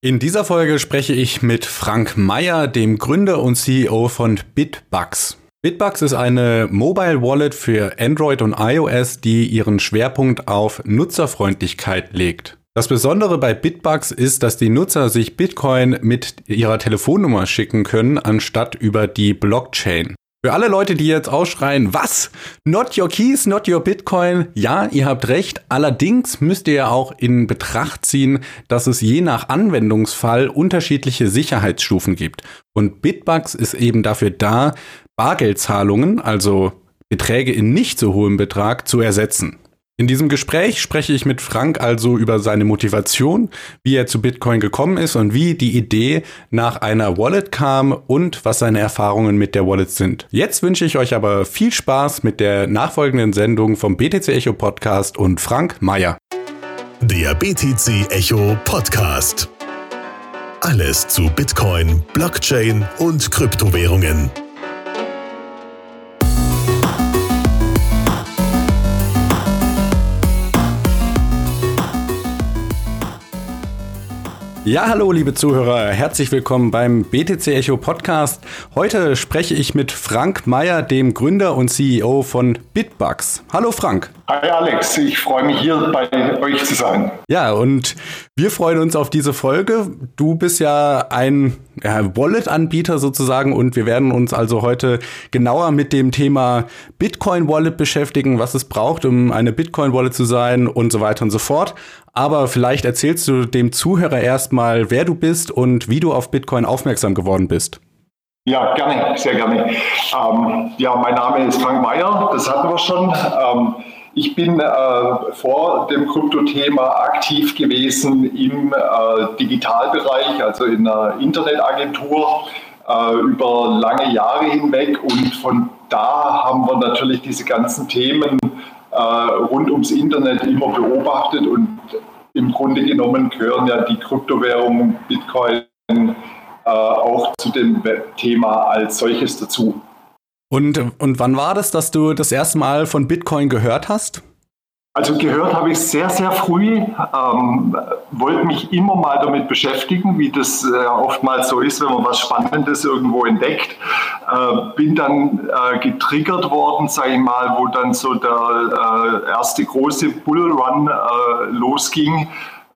In dieser Folge spreche ich mit Frank Meyer, dem Gründer und CEO von Bitbugs. Bitbugs ist eine Mobile Wallet für Android und iOS, die ihren Schwerpunkt auf Nutzerfreundlichkeit legt. Das Besondere bei Bitbugs ist, dass die Nutzer sich Bitcoin mit ihrer Telefonnummer schicken können, anstatt über die Blockchain. Für alle Leute, die jetzt ausschreien, was? Not your keys, not your Bitcoin. Ja, ihr habt recht. Allerdings müsst ihr ja auch in Betracht ziehen, dass es je nach Anwendungsfall unterschiedliche Sicherheitsstufen gibt. Und Bitbugs ist eben dafür da, Bargeldzahlungen, also Beträge in nicht so hohem Betrag, zu ersetzen. In diesem Gespräch spreche ich mit Frank also über seine Motivation, wie er zu Bitcoin gekommen ist und wie die Idee nach einer Wallet kam und was seine Erfahrungen mit der Wallet sind. Jetzt wünsche ich euch aber viel Spaß mit der nachfolgenden Sendung vom BTC Echo Podcast und Frank Meyer. Der BTC Echo Podcast. Alles zu Bitcoin, Blockchain und Kryptowährungen. Ja, hallo liebe Zuhörer, herzlich willkommen beim BTC Echo Podcast. Heute spreche ich mit Frank Meyer, dem Gründer und CEO von Bitbugs. Hallo Frank. Hi Alex, ich freue mich hier bei euch zu sein. Ja, und wir freuen uns auf diese Folge. Du bist ja ein ja, Wallet-Anbieter sozusagen und wir werden uns also heute genauer mit dem Thema Bitcoin-Wallet beschäftigen, was es braucht, um eine Bitcoin-Wallet zu sein und so weiter und so fort. Aber vielleicht erzählst du dem Zuhörer erstmal, wer du bist und wie du auf Bitcoin aufmerksam geworden bist. Ja, gerne, sehr gerne. Ähm, ja, mein Name ist Frank Meyer, das hatten wir schon. Ähm, ich bin äh, vor dem Kryptothema aktiv gewesen im äh, Digitalbereich, also in einer Internetagentur äh, über lange Jahre hinweg. Und von da haben wir natürlich diese ganzen Themen äh, rund ums Internet immer beobachtet. Und im Grunde genommen gehören ja die Kryptowährungen Bitcoin äh, auch zu dem Thema als solches dazu. Und, und wann war das, dass du das erste Mal von Bitcoin gehört hast? Also gehört habe ich sehr, sehr früh, ähm, wollte mich immer mal damit beschäftigen, wie das äh, oftmals so ist, wenn man was Spannendes irgendwo entdeckt. Äh, bin dann äh, getriggert worden, sage ich mal, wo dann so der äh, erste große Bullrun äh, losging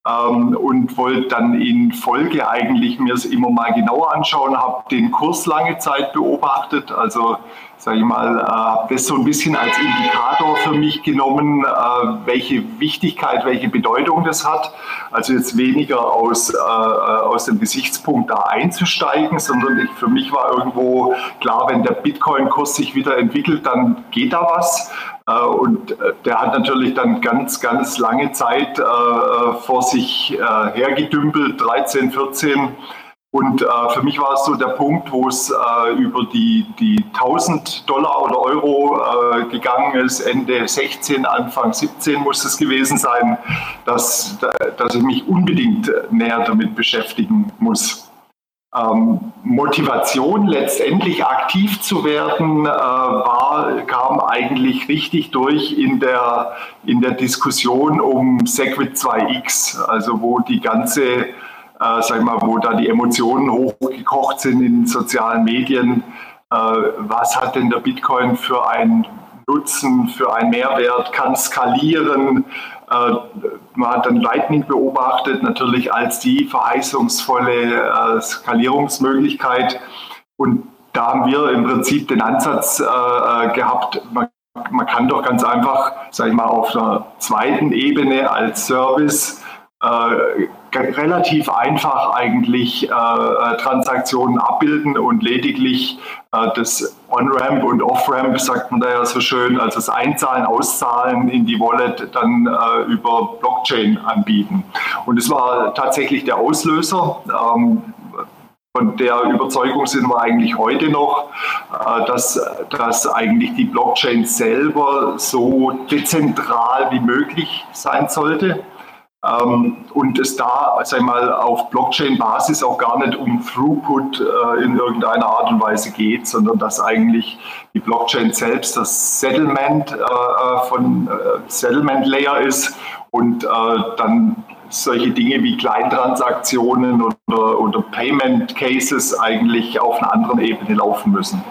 ähm, und wollte dann in Folge eigentlich mir es immer mal genauer anschauen, habe den Kurs lange Zeit beobachtet, also sage ich mal, äh, habe das so ein bisschen als Indikator für mich genommen, äh, welche Wichtigkeit, welche Bedeutung das hat. Also jetzt weniger aus, äh, aus dem Gesichtspunkt da einzusteigen, sondern ich, für mich war irgendwo klar, wenn der Bitcoin-Kurs sich wieder entwickelt, dann geht da was. Äh, und äh, der hat natürlich dann ganz, ganz lange Zeit äh, vor sich hergedümpelt, 13, 14. Und für mich war es so der Punkt, wo es über die, die 1000 Dollar oder Euro gegangen ist, Ende 16, Anfang 17 muss es gewesen sein, dass, dass ich mich unbedingt näher damit beschäftigen muss ähm, Motivation, letztendlich aktiv zu werden, äh, war, kam eigentlich richtig durch in der, in der Diskussion um Segwit 2X, also wo die ganze, äh, sag mal, wo da die Emotionen hochgekocht sind in sozialen Medien. Äh, was hat denn der Bitcoin für einen Nutzen, für einen Mehrwert, kann skalieren, man hat dann Lightning beobachtet, natürlich als die verheißungsvolle äh, Skalierungsmöglichkeit. Und da haben wir im Prinzip den Ansatz äh, gehabt, man, man, kann doch ganz einfach, sage ich mal, auf einer zweiten Ebene als Service relativ einfach eigentlich Transaktionen abbilden und lediglich das On-Ramp und Off-Ramp, sagt man da ja so schön, also das Einzahlen, Auszahlen in die Wallet dann äh, über Blockchain anbieten. Und es war tatsächlich der Auslöser. Ähm, von der Überzeugung sind wir eigentlich heute noch, äh, dass, dass eigentlich die Blockchain selber so dezentral wie möglich sein sollte. Ähm, und es da, sag ich mal, auf Blockchain-Basis auch gar nicht um Throughput äh, in irgendeiner Art und Weise geht, sondern dass eigentlich die Blockchain selbst das Settlement äh, äh von Settlement Layer ist und dann solche Dinge wie Kleintransaktionen oder, oder Payment Cases eigentlich auf einer anderen Ebene laufen müssen.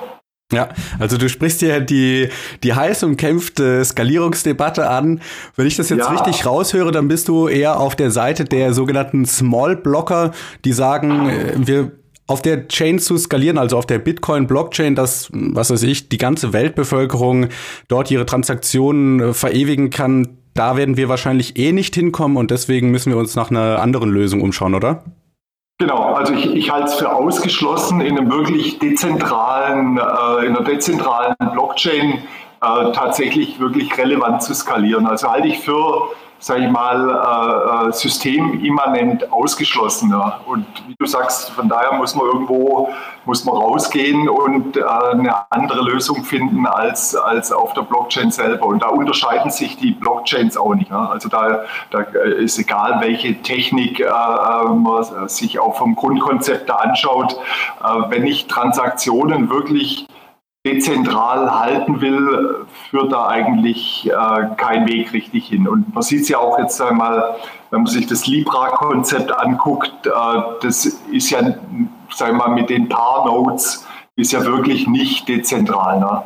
Ja, also du sprichst ja die, die heiß umkämpfte Skalierungsdebatte an. Wenn ich das jetzt ja. richtig raushöre, dann bist du eher auf der Seite der sogenannten Small Blocker, die sagen, äh, wir auf der Chain zu skalieren, also auf der Bitcoin-Blockchain, dass, was weiß ich, die ganze Weltbevölkerung dort ihre Transaktionen äh, verewigen kann, da werden wir wahrscheinlich eh nicht hinkommen und deswegen müssen wir uns nach einer anderen Lösung umschauen, oder? Genau, also ich, ich halte es für ausgeschlossen, in einem wirklich dezentralen, äh, in einer dezentralen Blockchain äh, tatsächlich wirklich relevant zu skalieren. Also halte ich für sage ich mal, äh, äh, systemimmanent ausgeschlossener. Und wie du sagst, von daher muss man irgendwo muss man rausgehen und äh, eine andere Lösung finden als, als auf der Blockchain selber. Und da unterscheiden sich die Blockchains auch nicht. Ne? Also da, da ist egal, welche Technik äh, äh man sich auch vom Grundkonzept da anschaut. Äh, wenn ich Transaktionen wirklich dezentral halten will, führt da eigentlich äh, kein Weg richtig hin. Und man sieht es ja auch jetzt einmal, wenn man sich das Libra-Konzept anguckt, äh, das ist ja, sagen wir mal, mit den paar Nodes ist ja wirklich nicht dezentral. Ne?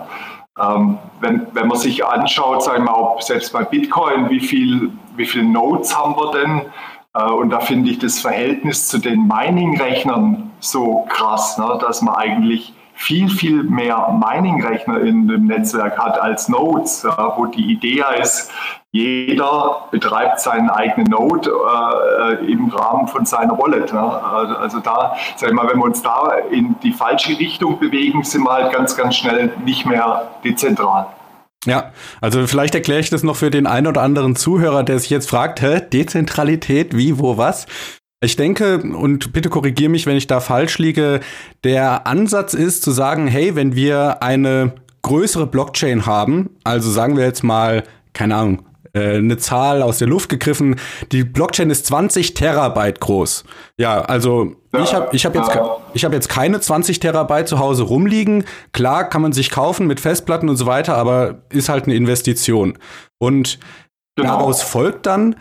Ähm, wenn, wenn man sich anschaut, sagen wir mal, selbst bei Bitcoin, wie viel, wie viele Nodes haben wir denn? Äh, und da finde ich das Verhältnis zu den Mining-Rechnern so krass, ne, dass man eigentlich viel, viel mehr Mining-Rechner in dem Netzwerk hat als Nodes, wo die Idee ist, jeder betreibt seinen eigenen Node äh, im Rahmen von seiner Wallet. Ne? Also da, sag ich mal, wenn wir uns da in die falsche Richtung bewegen, sind wir halt ganz, ganz schnell nicht mehr dezentral. Ja, also vielleicht erkläre ich das noch für den einen oder anderen Zuhörer, der sich jetzt fragt, hä, Dezentralität, wie, wo, was? Ich denke, und bitte korrigiere mich, wenn ich da falsch liege, der Ansatz ist zu sagen, hey, wenn wir eine größere Blockchain haben, also sagen wir jetzt mal, keine Ahnung, äh, eine Zahl aus der Luft gegriffen, die Blockchain ist 20 Terabyte groß. Ja, also ich habe ich hab jetzt, ich hab jetzt keine 20 Terabyte zu Hause rumliegen. Klar kann man sich kaufen mit Festplatten und so weiter, aber ist halt eine Investition. Und genau. daraus folgt dann,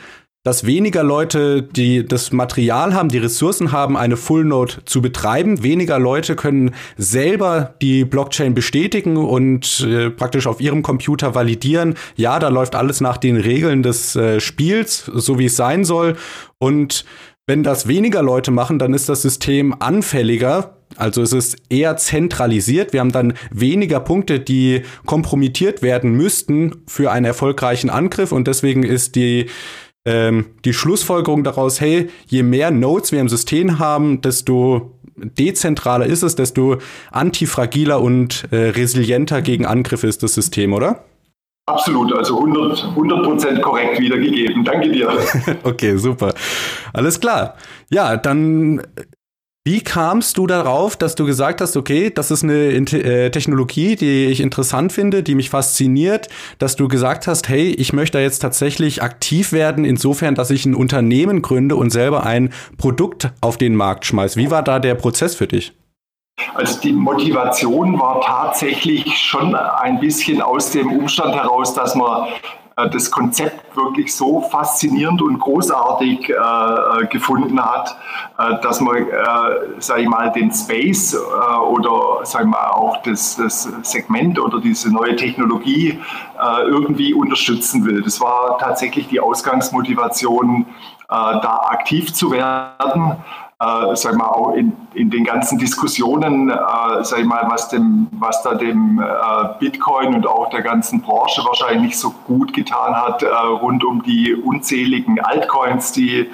dass weniger Leute die das Material haben, die Ressourcen haben, eine Full Node zu betreiben. Weniger Leute können selber die Blockchain bestätigen und äh, praktisch auf ihrem Computer validieren. Ja, da läuft alles nach den Regeln des äh, Spiels, so wie es sein soll. Und wenn das weniger Leute machen, dann ist das System anfälliger also es ist eher zentralisiert. Wir haben dann weniger Punkte, die kompromittiert werden müssten für einen erfolgreichen Angriff. Und deswegen ist die ähm, die Schlussfolgerung daraus, hey, je mehr Nodes wir im System haben, desto dezentraler ist es, desto antifragiler und äh, resilienter gegen Angriffe ist das System, oder? Absolut, also 100, 100% korrekt wiedergegeben. Danke dir. okay, super. Alles klar. Ja, dann wie kamst du darauf, dass du gesagt hast, okay, das ist eine äh, Technologie, die ich interessant finde, die mich fasziniert, dass du gesagt hast, hey, ich möchte jetzt tatsächlich aktiv werden, insofern, dass ich ein Unternehmen gründe und selber ein Produkt auf den Markt schmeiße. Wie war da der Prozess für dich? Also die Motivation war tatsächlich schon ein bisschen aus dem Umstand heraus, dass man das Konzept wirklich so faszinierend und großartig äh, äh gefunden hat, äh, dass man, äh, sage ich mal, den Space äh, oder sag ich mal auch das, das Segment oder diese neue Technologie äh, irgendwie unterstützen will. Das war tatsächlich die Ausgangsmotivation, da aktiv zu werden äh, sag mal, auch in, in den ganzen Diskussionen, äh, sag mal, was, dem, was da dem äh, Bitcoin und auch der ganzen Branche wahrscheinlich nicht so gut getan hat, äh, rund um die unzähligen Altcoins, die äh,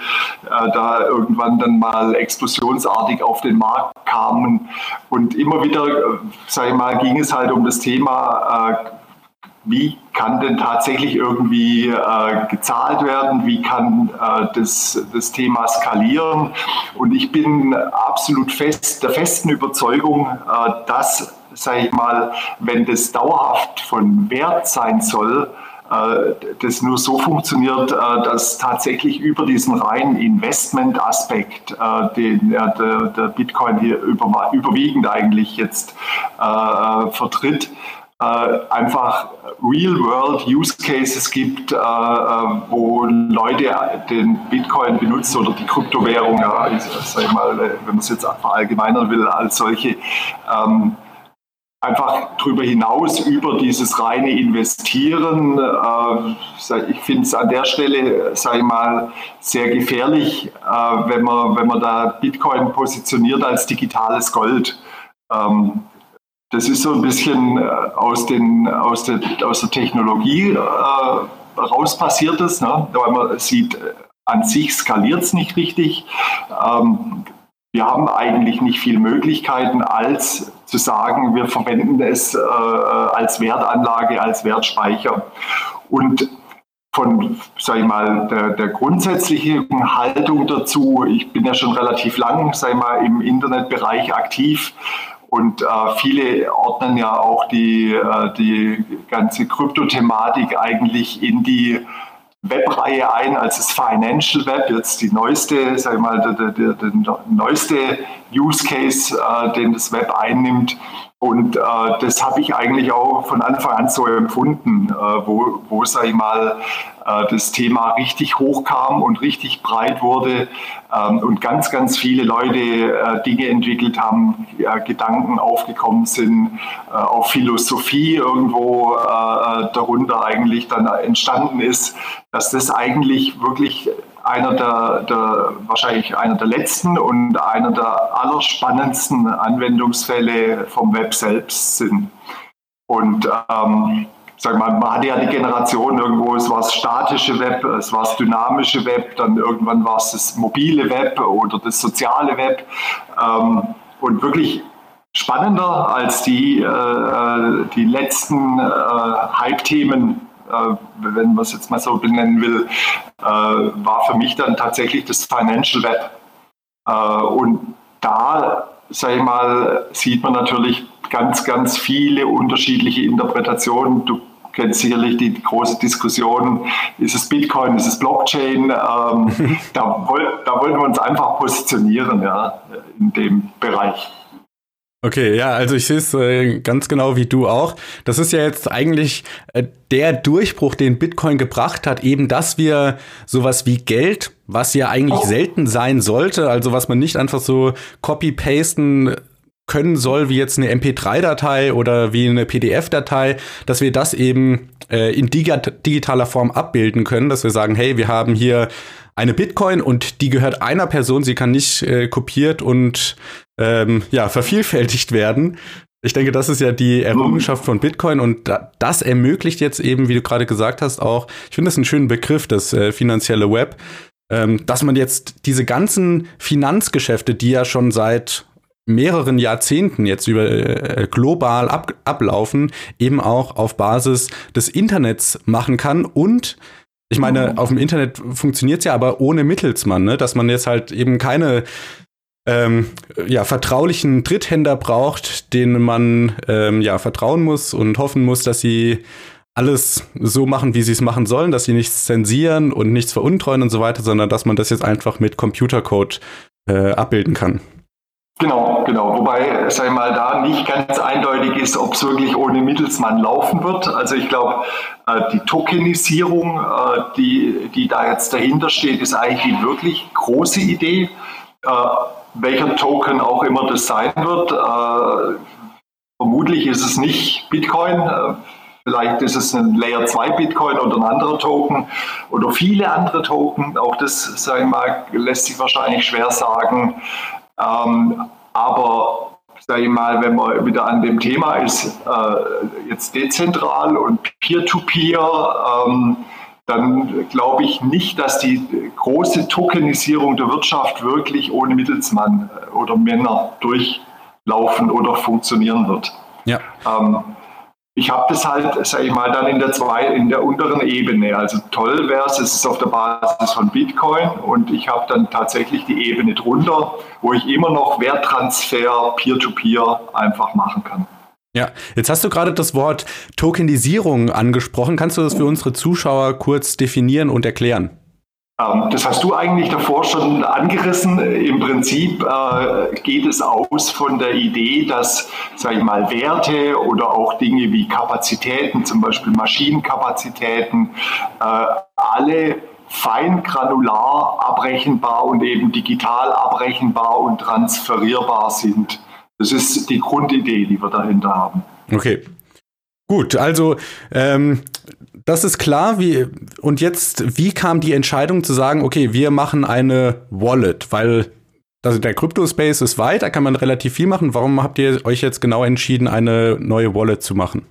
da irgendwann dann mal explosionsartig auf den Markt kamen. Und immer wieder, äh, sag ich mal, ging es halt um das Thema, äh, wie kann denn tatsächlich irgendwie äh, gezahlt werden, wie kann äh, das, das Thema skalieren. Und ich bin absolut fest der festen Überzeugung, äh, dass, sage ich mal, wenn das dauerhaft von Wert sein soll, äh, das nur so funktioniert, äh, dass tatsächlich über diesen reinen Investment-Aspekt, äh, den der, Bitcoin hier über, überwiegend eigentlich jetzt vertritt, einfach Real-World-Use-Cases gibt, äh, äh, wo Leute den Bitcoin benutzen oder die Kryptowährung, ja, ich sag mal, wenn man es jetzt verallgemeinern will, als solche, ähm, einfach darüber hinaus über dieses reine Investieren. Äh, ich finde es an der Stelle, sage ich mal, sehr gefährlich, äh, wenn, man, wenn man da Bitcoin positioniert als digitales Gold. Ähm, das ist so ein bisschen äh, aus, den, aus, der, aus der Technologie äh, raus passiertes, ne? weil man sieht, an sich skaliert es nicht richtig. Ähm, wir haben eigentlich nicht viele Möglichkeiten, als zu sagen, wir verwenden es äh, als Wertanlage, als Wertspeicher. Und von, sag ich mal, der, der grundsätzlichen Haltung dazu, ich bin ja schon relativ lang, sag ich mal, im Internetbereich aktiv und äh, viele ordnen ja auch die, äh, die ganze Kryptothematik eigentlich in die Webreihe ein als das Financial Web, jetzt die neueste, sag ich mal, der, der, der, neueste Use Case, äh, den das Web einnimmt. Und äh, das habe ich eigentlich auch von Anfang an so empfunden, äh, wo, wo sage ich mal, äh, das Thema richtig hochkam und richtig breit wurde ähm, und ganz, ganz viele Leute äh, Dinge entwickelt haben, Gedanken aufgekommen sind, äh, auch Philosophie irgendwo äh, darunter eigentlich dann entstanden ist, dass das eigentlich wirklich einer der, der, wahrscheinlich einer der letzten und einer der allerspannendsten Anwendungsfälle vom Web selbst sind. Und ähm, sag mal, man hatte ja die Generation irgendwo, es war das statische Web, es war das dynamische Web, dann irgendwann war es das mobile Web oder das soziale Web. Ähm, und wirklich spannender als die, äh, die letzten äh, Hype-Themen äh, wenn man es jetzt mal so benennen will, äh, war für mich dann tatsächlich das Financial Web. Äh, und da, sage ich mal, sieht man natürlich ganz, ganz viele unterschiedliche Interpretationen. Du kennst sicherlich die große Diskussion, ist es Bitcoin, ist es Blockchain? Ähm, da, da wollten wir uns einfach positionieren ja, in dem Bereich. Okay, ja, also ich sehe es äh, ganz genau wie du auch. Das ist ja jetzt eigentlich äh, der Durchbruch, den Bitcoin gebracht hat, eben, dass wir sowas wie Geld, was ja eigentlich oh. selten sein sollte, also was man nicht einfach so copy-pasten können soll, wie jetzt eine MP3-Datei oder wie eine PDF-Datei, dass wir das eben äh, in digitaler Form abbilden können, dass wir sagen, hey, wir haben hier eine Bitcoin und die gehört einer Person, sie kann nicht äh, kopiert und ähm, ja, vervielfältigt werden. Ich denke, das ist ja die Errungenschaft von Bitcoin und das ermöglicht jetzt eben, wie du gerade gesagt hast, auch, ich finde das einen schönen Begriff, das äh, finanzielle Web, ähm, dass man jetzt diese ganzen Finanzgeschäfte, die ja schon seit mehreren Jahrzehnten jetzt über äh, global ab, ablaufen, eben auch auf Basis des Internets machen kann und ich meine, mhm. auf dem Internet funktioniert es ja aber ohne Mittelsmann, ne? dass man jetzt halt eben keine ähm, ja, vertraulichen Dritthänder braucht, denen man ähm, ja, vertrauen muss und hoffen muss, dass sie alles so machen, wie sie es machen sollen, dass sie nichts zensieren und nichts veruntreuen und so weiter, sondern dass man das jetzt einfach mit Computercode äh, abbilden kann. Genau, genau. Wobei, sag ich mal, da nicht ganz eindeutig ist, ob es wirklich ohne Mittelsmann laufen wird. Also ich glaube, äh, die Tokenisierung, äh, die, die da jetzt dahinter steht, ist eigentlich die wirklich große Idee. Äh, welcher Token auch immer das sein wird. Äh, vermutlich ist es nicht Bitcoin. Äh, vielleicht ist es ein Layer 2 Bitcoin oder ein anderer Token oder viele andere Token. Auch das, sage ich mal, lässt sich wahrscheinlich schwer sagen. Ähm, aber sage ich mal, wenn man wieder an dem Thema ist, äh, jetzt dezentral und Peer-to-Peer, -Peer, ähm, dann glaube ich nicht, dass die große Tokenisierung der Wirtschaft wirklich ohne Mittelsmann äh, oder Männer durchlaufen oder funktionieren wird. Ja. Ähm, ich habe das halt, sage ich mal, dann in der, zwei, in der unteren Ebene. Also toll wäre es, es ist auf der Basis von Bitcoin und ich habe dann tatsächlich die Ebene drunter, wo ich immer noch Werttransfer Peer-to-Peer -Peer einfach machen kann. Ja, jetzt hast du gerade das Wort Tokenisierung angesprochen. Kannst du das für unsere Zuschauer kurz definieren und erklären? Ähm, das hast du eigentlich davor schon angerissen. Im Prinzip äh, geht es aus von der Idee, dass, sage ich mal, Werte oder auch Dinge wie Kapazitäten, zum Beispiel Maschinenkapazitäten, äh, alle fein granular abrechenbar und eben digital abrechenbar und transferierbar sind. Das ist die Grundidee, die wir dahinter haben. Okay. Gut, also ähm, das ist klar. Wie, und jetzt, wie kam die Entscheidung zu sagen, okay, wir machen eine Wallet? Weil also der Crypto-Space ist weit, da kann man relativ viel machen. Warum habt ihr euch jetzt genau entschieden, eine neue Wallet zu machen?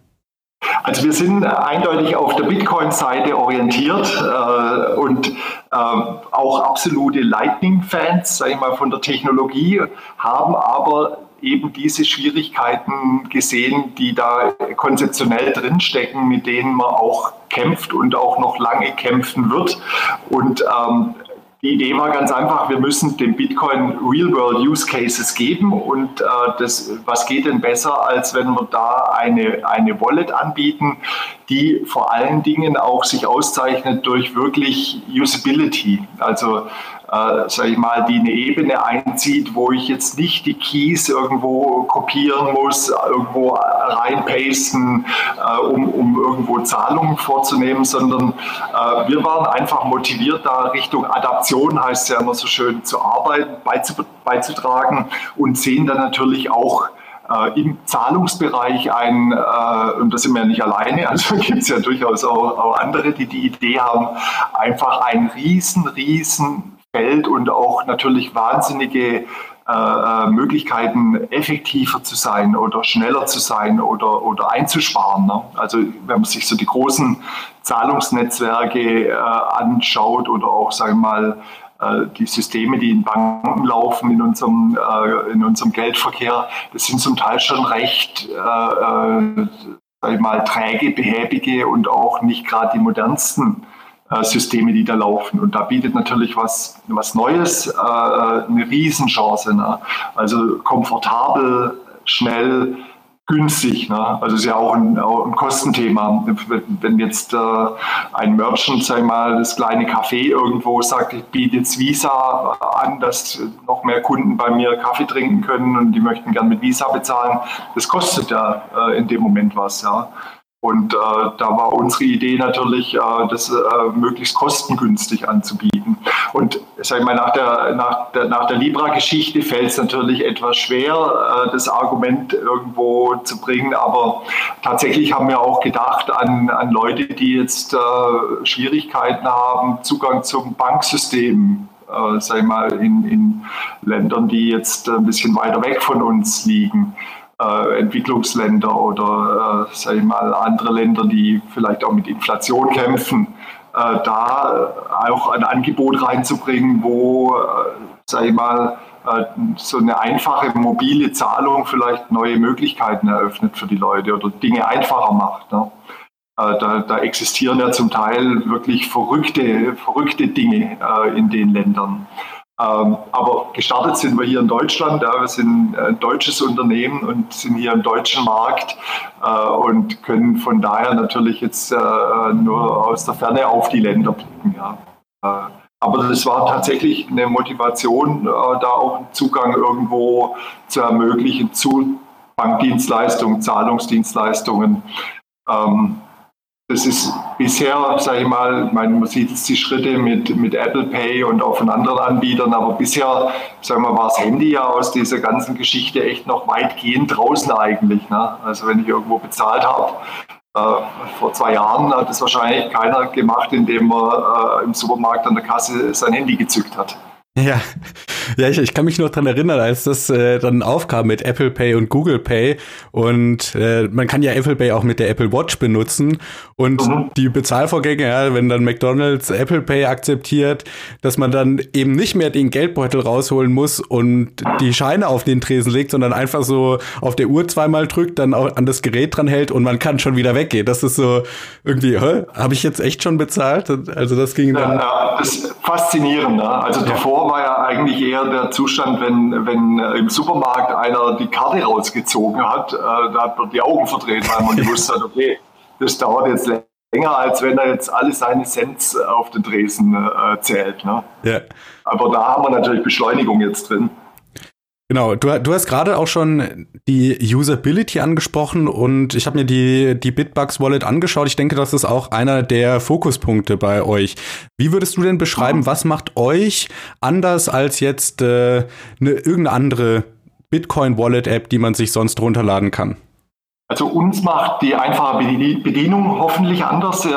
Also wir sind eindeutig auf der Bitcoin-Seite orientiert äh, und äh, auch absolute Lightning-Fans, sage ich mal, von der Technologie, haben aber eben diese Schwierigkeiten gesehen, die da konzeptionell drinstecken, mit denen man auch kämpft und auch noch lange kämpfen wird. Und ähm, die Idee war ganz einfach, wir müssen dem Bitcoin Real-World Use Cases geben und äh, das, was geht denn besser, als wenn wir da eine, eine Wallet anbieten, die vor allen Dingen auch sich auszeichnet durch wirklich Usability. Also äh, sage ich mal, die eine Ebene einzieht, wo ich jetzt nicht die Keys irgendwo kopieren muss, irgendwo reinpasten, äh, um, um irgendwo Zahlungen vorzunehmen, sondern äh, wir waren einfach motiviert, da Richtung Adaption, heißt es ja immer so schön, zu arbeiten, beizutragen und sehen dann natürlich auch äh, im Zahlungsbereich ein, äh, und da sind wir ja nicht alleine, also gibt es ja durchaus auch, auch, andere, die die Idee haben, einfach ein riesen, riesen Feld und auch natürlich wahnsinnige äh, äh, Möglichkeiten, effektiver zu sein oder schneller zu sein oder, oder einzusparen. Ne? Also wenn man sich so die großen Zahlungsnetzwerke äh, anschaut oder auch, sagen wir mal, äh, die Systeme, die in Banken laufen, in unserem, äh, in unserem Geldverkehr, das sind zum Teil schon recht mal, träge, behäbige und auch nicht gerade die modernsten Systeme, die da laufen. Und da bietet natürlich was, was Neues äh, eine Riesenchance. Ne? Also komfortabel, schnell, günstig. Ne? Also ist ja auch ein, auch ein Kostenthema. Wenn jetzt äh, ein Merchant, sag ich mal, das kleine Café irgendwo sagt, ich biete jetzt Visa an, dass noch mehr Kunden bei mir Kaffee trinken können und die möchten gern mit Visa bezahlen, das kostet ja äh, in dem Moment was. Ja? Und äh, da war unsere Idee natürlich, äh, das äh, möglichst kostengünstig anzubieten. Und sag ich mal, nach der, nach der, nach der Libra-Geschichte fällt es natürlich etwas schwer, äh, das Argument irgendwo zu bringen. Aber tatsächlich haben wir auch gedacht an, an Leute, die jetzt äh, Schwierigkeiten haben, Zugang zum Banksystem äh, sag ich mal, in, in Ländern, die jetzt ein bisschen weiter weg von uns liegen äh, Entwicklungsländer oder äh, sag ich mal, andere Länder, die vielleicht auch mit Inflation kämpfen, äh, da auch ein Angebot reinzubringen, wo, äh, sag ich mal, äh, so eine einfache mobile Zahlung vielleicht neue Möglichkeiten eröffnet für die Leute oder Dinge einfacher macht. Ne? Da, da, existieren ja zum Teil wirklich verrückte, verrückte Dinge in den Ländern. Ähm, aber gestartet sind wir hier in Deutschland. Ja, wir sind ein deutsches Unternehmen und sind hier im deutschen Markt äh, und können von daher natürlich jetzt äh, nur aus der Ferne auf die Länder blicken. Ja. Äh, aber das war tatsächlich eine Motivation, äh, da auch einen Zugang irgendwo zu ermöglichen zu Bankdienstleistungen, Zahlungsdienstleistungen. Ähm, das ist bisher, sage ich mal, man sieht jetzt die Schritte mit, mit Apple Pay und auch von anderen Anbietern, aber bisher, sagen wir, war das Handy ja aus dieser ganzen Geschichte echt noch weitgehend draußen eigentlich. Ne? Also wenn ich irgendwo bezahlt habe, äh, vor zwei Jahren hat das wahrscheinlich keiner gemacht, indem man äh, im Supermarkt an der Kasse sein Handy gezückt hat. Ja, ja ich, ich kann mich noch dran erinnern, als das äh, dann aufkam mit Apple Pay und Google Pay und äh, man kann ja Apple Pay auch mit der Apple Watch benutzen und mhm. die Bezahlvorgänge, ja, wenn dann McDonald's Apple Pay akzeptiert, dass man dann eben nicht mehr den Geldbeutel rausholen muss und die Scheine auf den Tresen legt, sondern einfach so auf der Uhr zweimal drückt, dann auch an das Gerät dran hält und man kann schon wieder weggehen. Das ist so irgendwie, habe ich jetzt echt schon bezahlt? Also das ging dann. Ja, ja das ist faszinierend. Ne? Also davor war ja eigentlich eher der Zustand, wenn, wenn äh, im Supermarkt einer die Karte rausgezogen hat, äh, da hat man die Augen verdreht, weil man gewusst hat, okay, das dauert jetzt länger, als wenn er jetzt alle seine Cents auf den Tresen äh, zählt. Ne? Ja. Aber da haben wir natürlich Beschleunigung jetzt drin. Genau, du, du hast gerade auch schon die Usability angesprochen und ich habe mir die, die Bitbugs Wallet angeschaut. Ich denke, das ist auch einer der Fokuspunkte bei euch. Wie würdest du denn beschreiben, was macht euch anders als jetzt äh, eine, irgendeine andere Bitcoin Wallet App, die man sich sonst runterladen kann? Also uns macht die einfache Bedienung hoffentlich anders. Äh,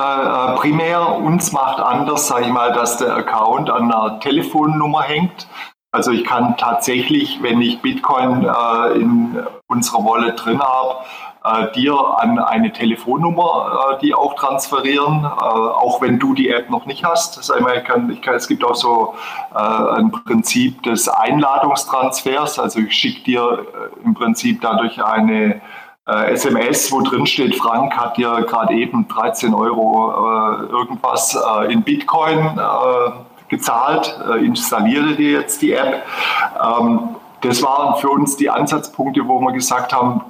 primär uns macht anders, sage ich mal, dass der Account an einer Telefonnummer hängt. Also ich kann tatsächlich, wenn ich Bitcoin äh, in unserer Wallet drin habe, äh, dir an eine Telefonnummer äh, die auch transferieren, äh, auch wenn du die App noch nicht hast. Das einmal, ich kann, kann, es gibt auch so äh, ein Prinzip des Einladungstransfers. Also ich schicke dir äh, im Prinzip dadurch eine SMS, wo drin steht, Frank hat dir gerade eben 13 Euro irgendwas in Bitcoin gezahlt, äh, installiere dir jetzt die App. Ähm, das waren für uns die Ansatzpunkte, wo wir gesagt haben,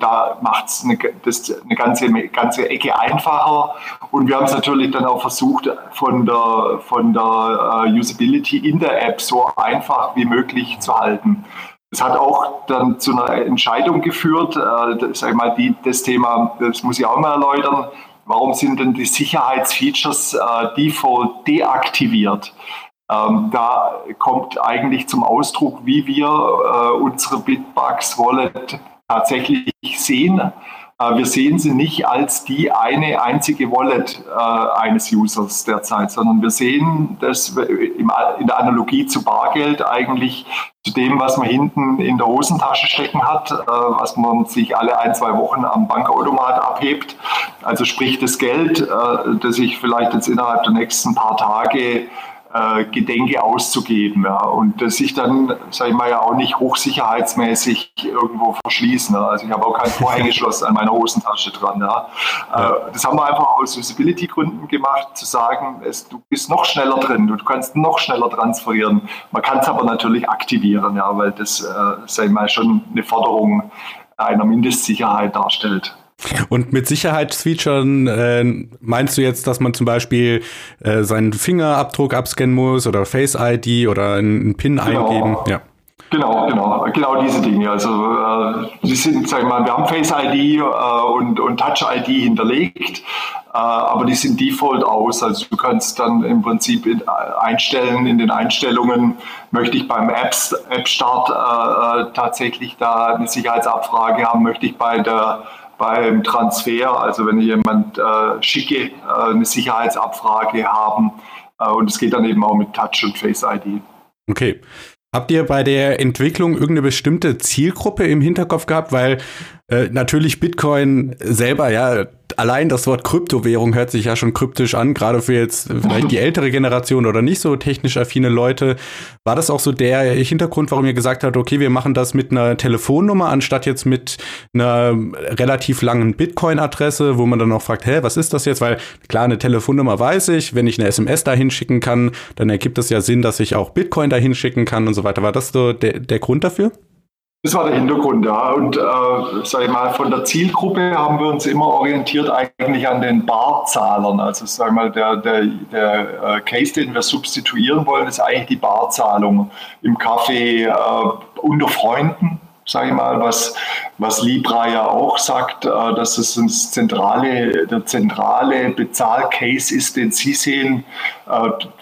da macht es eine, eine ganze, ganze Ecke einfacher. Und wir haben es natürlich dann auch versucht, von der, von der uh, Usability in der App so einfach wie möglich zu halten. Es hat auch dann zu einer Entscheidung geführt, äh, sag mal, die, das Thema, das muss ich auch mal erläutern, warum sind denn die Sicherheitsfeatures äh, default deaktiviert? Ähm, da kommt eigentlich zum Ausdruck, wie wir äh, unsere Bitbugs Wallet tatsächlich sehen. Äh, wir sehen sie nicht als die eine einzige Wallet äh, eines Users derzeit, sondern wir sehen das in der Analogie zu Bargeld eigentlich zu dem, was man hinten in der Hosentasche stecken hat, was man sich alle ein, zwei Wochen am Bankautomat abhebt. Also sprich das Geld, das ich vielleicht jetzt innerhalb der nächsten paar Tage äh, Gedenke auszugeben. Ja. Und das sich dann, sage ich mal, ja auch nicht hochsicherheitsmäßig irgendwo verschließen. Ja. Also ich habe auch kein Vorhängeschloss an meiner Hosentasche dran. Ja. Äh, das haben wir einfach aus Usability-Gründen gemacht, zu sagen, es, du bist noch schneller drin, du kannst noch schneller transferieren. Man kann es aber natürlich aktivieren, ja, weil das, äh, sage ich mal, schon eine Forderung einer Mindestsicherheit darstellt. Und mit Sicherheitsfeatures äh, meinst du jetzt, dass man zum Beispiel äh, seinen Fingerabdruck abscannen muss oder Face ID oder einen PIN genau. eingeben? Ja. Genau, genau, genau diese Dinge. Also äh, sie sind, sag ich mal, wir haben Face ID äh, und, und Touch ID hinterlegt, äh, aber die sind default aus. Also du kannst dann im Prinzip in, äh, einstellen in den Einstellungen, möchte ich beim Apps, App Start äh, äh, tatsächlich da eine Sicherheitsabfrage haben, möchte ich bei der beim Transfer, also wenn ich jemand äh, schicke, äh, eine Sicherheitsabfrage haben. Äh, und es geht dann eben auch mit Touch und Face ID. Okay. Habt ihr bei der Entwicklung irgendeine bestimmte Zielgruppe im Hinterkopf gehabt? Weil äh, natürlich Bitcoin selber, ja, allein das Wort Kryptowährung hört sich ja schon kryptisch an, gerade für jetzt vielleicht die ältere Generation oder nicht so technisch affine Leute. War das auch so der Hintergrund, warum ihr gesagt habt, okay, wir machen das mit einer Telefonnummer anstatt jetzt mit einer relativ langen Bitcoin-Adresse, wo man dann auch fragt, hä, was ist das jetzt? Weil klar, eine Telefonnummer weiß ich, wenn ich eine SMS dahin schicken kann, dann ergibt es ja Sinn, dass ich auch Bitcoin dahin schicken kann und so weiter. War das so der, der Grund dafür? Das war der Hintergrund, ja. Und äh, sag ich mal, von der Zielgruppe haben wir uns immer orientiert eigentlich an den Barzahlern. Also sag ich mal, der, der, der äh, Case, den wir substituieren wollen, ist eigentlich die Barzahlung im Café äh, unter Freunden sage ich mal, was, was Libra ja auch sagt, äh, dass es ein zentrale, der zentrale Bezahlcase ist, den Sie sehen,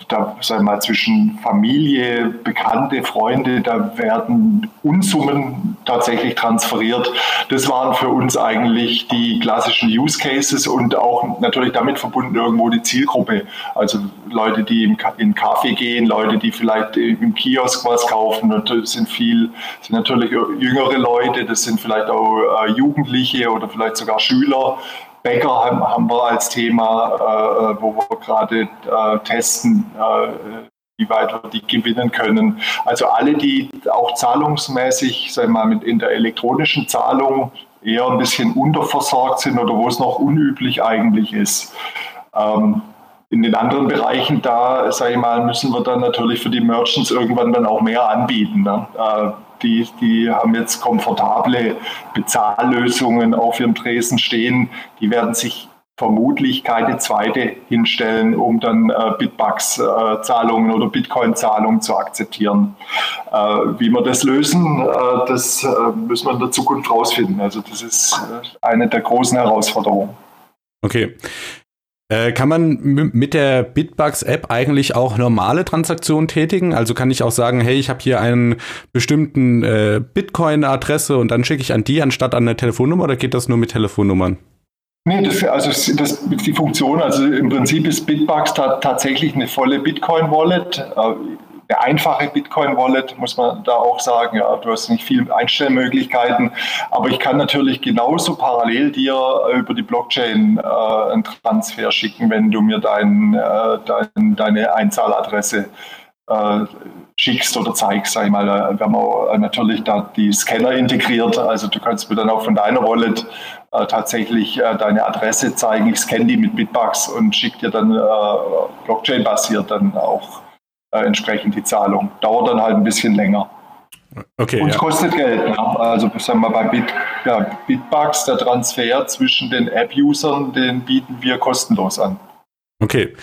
da sag mal, zwischen Familie, Bekannte, Freunde, da werden Unsummen tatsächlich transferiert. Das waren für uns eigentlich die klassischen Use Cases und auch natürlich damit verbunden irgendwo die Zielgruppe. Also Leute, die im, in Kaffee gehen, Leute, die vielleicht im Kiosk was kaufen, das sind viel, sind natürlich jüngere Leute, das sind vielleicht auch äh, Jugendliche oder vielleicht sogar Schüler. Bäcker haben, haben wir als Thema, äh, wo wir gerade äh, testen, äh, wie weit wir die gewinnen können. Also alle, die auch zahlungsmäßig, sagen mal, mit in der elektronischen Zahlung eher ein bisschen unterversorgt sind oder wo es noch unüblich eigentlich ist. Ähm, in den anderen Bereichen, da, sage ich mal, müssen wir dann natürlich für die Merchants irgendwann dann auch mehr anbieten. Ne? Die, die haben jetzt komfortable Bezahllösungen auf ihrem Tresen stehen. Die werden sich vermutlich keine zweite hinstellen, um dann äh, Bitbucks-Zahlungen äh, oder Bitcoin-Zahlungen zu akzeptieren. Äh, wie wir das lösen, äh, das äh, müssen wir in der Zukunft rausfinden. Also das ist äh, eine der großen Herausforderungen. Okay. Kann man mit der Bitbucks-App eigentlich auch normale Transaktionen tätigen? Also kann ich auch sagen, hey, ich habe hier einen bestimmten Bitcoin-Adresse und dann schicke ich an die anstatt an eine Telefonnummer oder geht das nur mit Telefonnummern? Nee, das, also das, die Funktion, also im Prinzip ist Bitbucks ta tatsächlich eine volle Bitcoin-Wallet. Äh, eine einfache Bitcoin-Wallet, muss man da auch sagen. Ja, du hast nicht viele Einstellmöglichkeiten, aber ich kann natürlich genauso parallel dir über die Blockchain äh, einen Transfer schicken, wenn du mir dein, äh, dein, deine Einzahladresse äh, schickst oder zeigst, sag ich mal, wir haben auch natürlich da die Scanner integriert, also du kannst mir dann auch von deiner Wallet äh, tatsächlich äh, deine Adresse zeigen, ich scanne die mit Bitbucks und schicke dir dann äh, Blockchain-basiert dann auch äh, entsprechend die Zahlung. Dauert dann halt ein bisschen länger. Okay, und es ja. kostet Geld. Ne? Also sagen wir bei Bit, ja, Bitbucks, der Transfer zwischen den App-Usern, den bieten wir kostenlos an. Okay.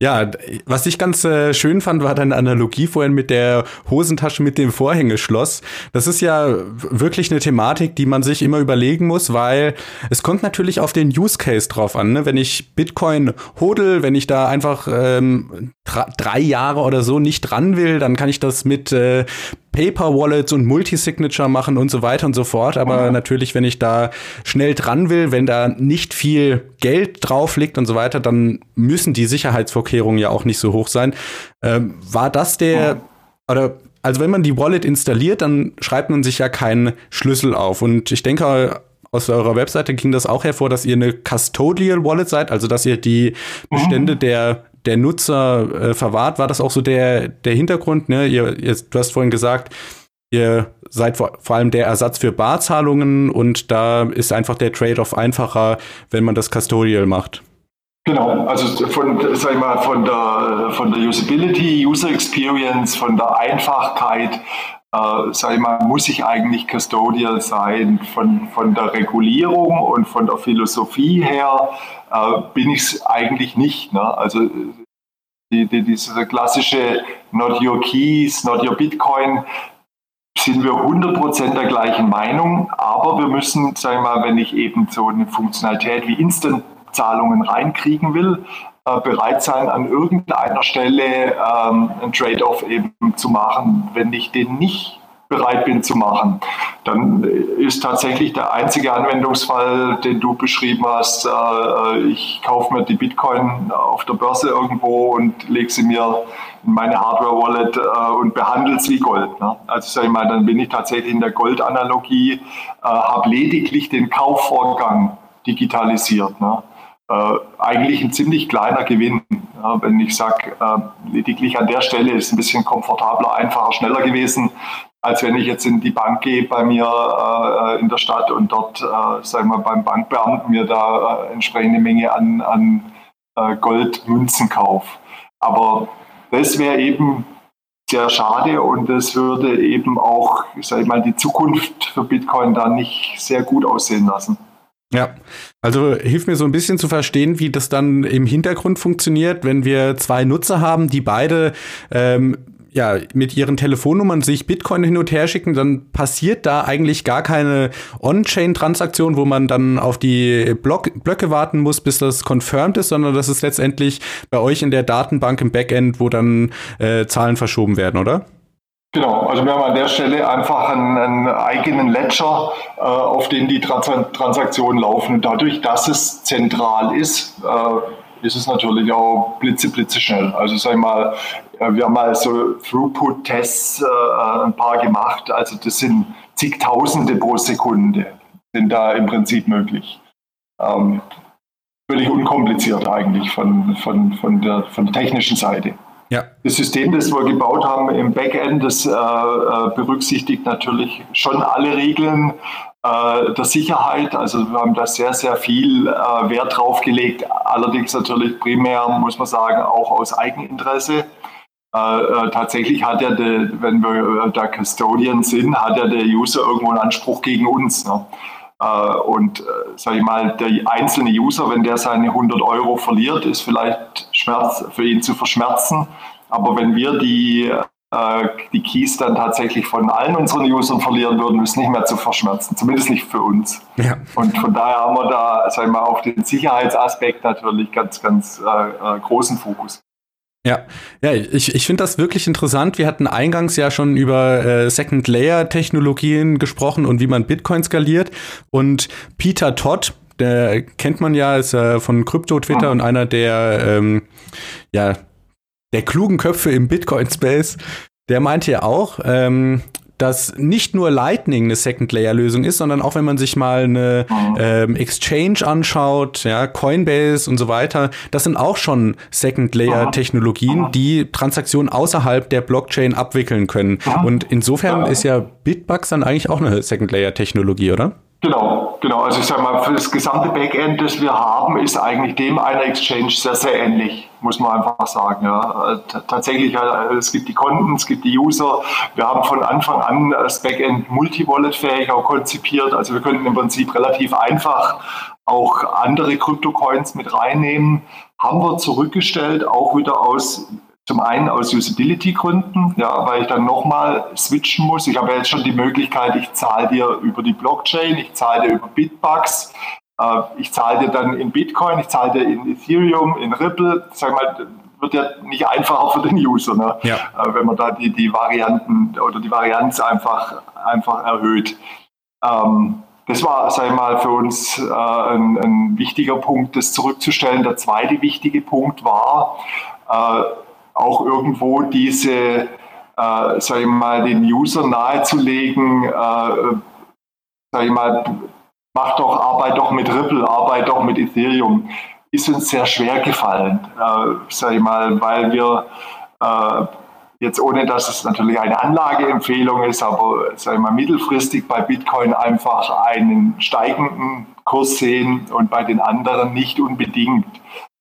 Ja, was ich ganz äh, schön fand, war deine Analogie vorhin mit der Hosentasche mit dem Vorhängeschloss. Das ist ja wirklich eine Thematik, die man sich immer überlegen muss, weil es kommt natürlich auf den Use Case drauf an. Ne? Wenn ich Bitcoin hodel, wenn ich da einfach ähm, drei Jahre oder so nicht dran will, dann kann ich das mit äh, Paper Wallets und Multisignature machen und so weiter und so fort. Aber mhm. natürlich, wenn ich da schnell dran will, wenn da nicht viel Geld drauf liegt und so weiter, dann müssen die Sicherheitsvorkehrungen ja auch nicht so hoch sein. Ähm, war das der, mhm. oder also wenn man die Wallet installiert, dann schreibt man sich ja keinen Schlüssel auf. Und ich denke, aus eurer Webseite ging das auch hervor, dass ihr eine Custodial Wallet seid, also dass ihr die Bestände mhm. der der Nutzer äh, verwahrt. War das auch so der, der Hintergrund? Ne? Ihr, ihr, du hast vorhin gesagt, ihr seid vor, vor allem der Ersatz für Barzahlungen und da ist einfach der Trade-off einfacher, wenn man das Custodial macht. Genau, also von, sag ich mal, von der, von der Usability, User Experience, von der Einfachkeit, äh, sag ich mal, muss ich eigentlich Custodial sein. Von, von der Regulierung und von der Philosophie her äh, bin ich es eigentlich nicht. Ne? Also die, die, diese klassische Not Your Keys, Not Your Bitcoin, sind wir 100% der gleichen Meinung, aber wir müssen, sag ich mal, wenn ich eben so eine Funktionalität wie Instant-Zahlungen reinkriegen will, äh, bereit sein, an irgendeiner Stelle ähm, ein Trade-off eben zu machen. Wenn ich den nicht bereit bin zu machen, dann ist tatsächlich der einzige Anwendungsfall, den du beschrieben hast, äh, ich kaufe mir die Bitcoin auf der Börse irgendwo und lege sie mir in meine Hardware-Wallet äh, und behandle es wie Gold. Ne? Also sag ich mal, dann bin ich tatsächlich in der Gold-Analogie, äh, habe lediglich den Kaufvorgang digitalisiert. Ne? Äh, eigentlich ein ziemlich kleiner Gewinn. Ja, wenn ich sage, äh, lediglich an der Stelle ist ein bisschen komfortabler, einfacher, schneller gewesen, als wenn ich jetzt in die Bank gehe bei mir äh, in der Stadt und dort, äh, sagen wir, beim Bankbeamten mir da äh, entsprechende Menge an, an äh, Goldmünzen kaufe. Aber das wäre eben sehr schade und das würde eben auch, sag ich mal, die Zukunft für Bitcoin da nicht sehr gut aussehen lassen. Ja, also hilft mir so ein bisschen zu verstehen, wie das dann im Hintergrund funktioniert, wenn wir zwei Nutzer haben, die beide ähm, ja, mit ihren Telefonnummern sich Bitcoin hin und her schicken, dann passiert da eigentlich gar keine On-Chain-Transaktion, wo man dann auf die Block Blöcke warten muss, bis das confirmed ist, sondern das ist letztendlich bei euch in der Datenbank im Backend, wo dann äh, Zahlen verschoben werden, oder? Genau, also wir haben an der Stelle einfach einen, einen eigenen Ledger, äh, auf den die Trans Transaktionen laufen. Und dadurch, dass es zentral ist, äh, ist es natürlich auch blitze, blitze schnell. Also sag ich mal, äh, wir haben mal so Throughput-Tests äh, ein paar gemacht. Also das sind zigtausende pro Sekunde, sind da im Prinzip möglich. Ähm, völlig unkompliziert eigentlich von, von, von, der, von der technischen Seite. Ja. Das System, das wir gebaut haben im Backend, das äh, äh berücksichtigt natürlich schon alle Regeln äh, der Sicherheit. Also wir haben da sehr, sehr viel äh, Wert drauf gelegt. Allerdings natürlich primär, muss man sagen, auch aus Eigeninteresse. Äh, äh, tatsächlich hat ja, der, wenn wir da Custodian sind, hat ja der User irgendwo einen Anspruch gegen uns. Ne? Äh, und, äh, sag ich mal, der einzelne User, wenn der seine 100 Euro verliert, ist vielleicht Schmerz für ihn zu verschmerzen. Aber wenn wir die, äh, die Keys dann tatsächlich von allen unseren Usern verlieren würden, ist nicht mehr zu verschmerzen. Zumindest nicht für uns. Ja. Und von daher haben wir da, sag ich mal, auf den Sicherheitsaspekt natürlich ganz, ganz äh, großen Fokus. Ja, ja, ich, ich finde das wirklich interessant. Wir hatten eingangs ja schon über äh, Second-Layer-Technologien gesprochen und wie man Bitcoin skaliert. Und Peter Todd, der kennt man ja, ist äh, von Krypto-Twitter oh. und einer der, ähm, ja, der klugen Köpfe im Bitcoin-Space. Der meinte ja auch, ähm, dass nicht nur Lightning eine Second-Layer-Lösung ist, sondern auch wenn man sich mal eine ähm, Exchange anschaut, ja, Coinbase und so weiter, das sind auch schon Second-Layer-Technologien, die Transaktionen außerhalb der Blockchain abwickeln können. Und insofern ist ja Bitbucks dann eigentlich auch eine Second-Layer-Technologie, oder? Genau, genau. Also ich sage mal, für das gesamte Backend, das wir haben, ist eigentlich dem einer Exchange sehr, sehr ähnlich, muss man einfach sagen. Ja. Äh, tatsächlich, äh, es gibt die Konten, es gibt die User. Wir haben von Anfang an das Backend multi-wallet-fähig auch konzipiert. Also wir könnten im Prinzip relativ einfach auch andere Kryptocoins mit reinnehmen. Haben wir zurückgestellt, auch wieder aus zum einen aus Usability-Gründen, ja, weil ich dann nochmal switchen muss. Ich habe jetzt schon die Möglichkeit, ich zahle dir über die Blockchain, ich zahle dir über Bitbucks, ich zahle dir dann in Bitcoin, ich zahle dir in Ethereum, in Ripple. Sag mal, wird ja nicht einfacher für den User, ne? ja. äh, wenn man da die, die Varianten oder die Varianz einfach, einfach erhöht. Ähm, das war, sag ich mal, für uns äh, ein, ein, wichtiger Punkt, das zurückzustellen. Der zweite wichtige Punkt war, äh, auch irgendwo diese, äh, sag ich mal, den User nahezulegen, äh, sag ich mal, mach doch, arbeit doch mit Ripple, arbeit doch mit Ethereum, ist uns sehr schwer gefallen, äh, sag ich mal, weil wir äh, jetzt ohne dass es natürlich eine Anlageempfehlung ist, aber sag ich mal, mittelfristig bei Bitcoin einfach einen steigenden Kurs sehen und bei den anderen nicht unbedingt.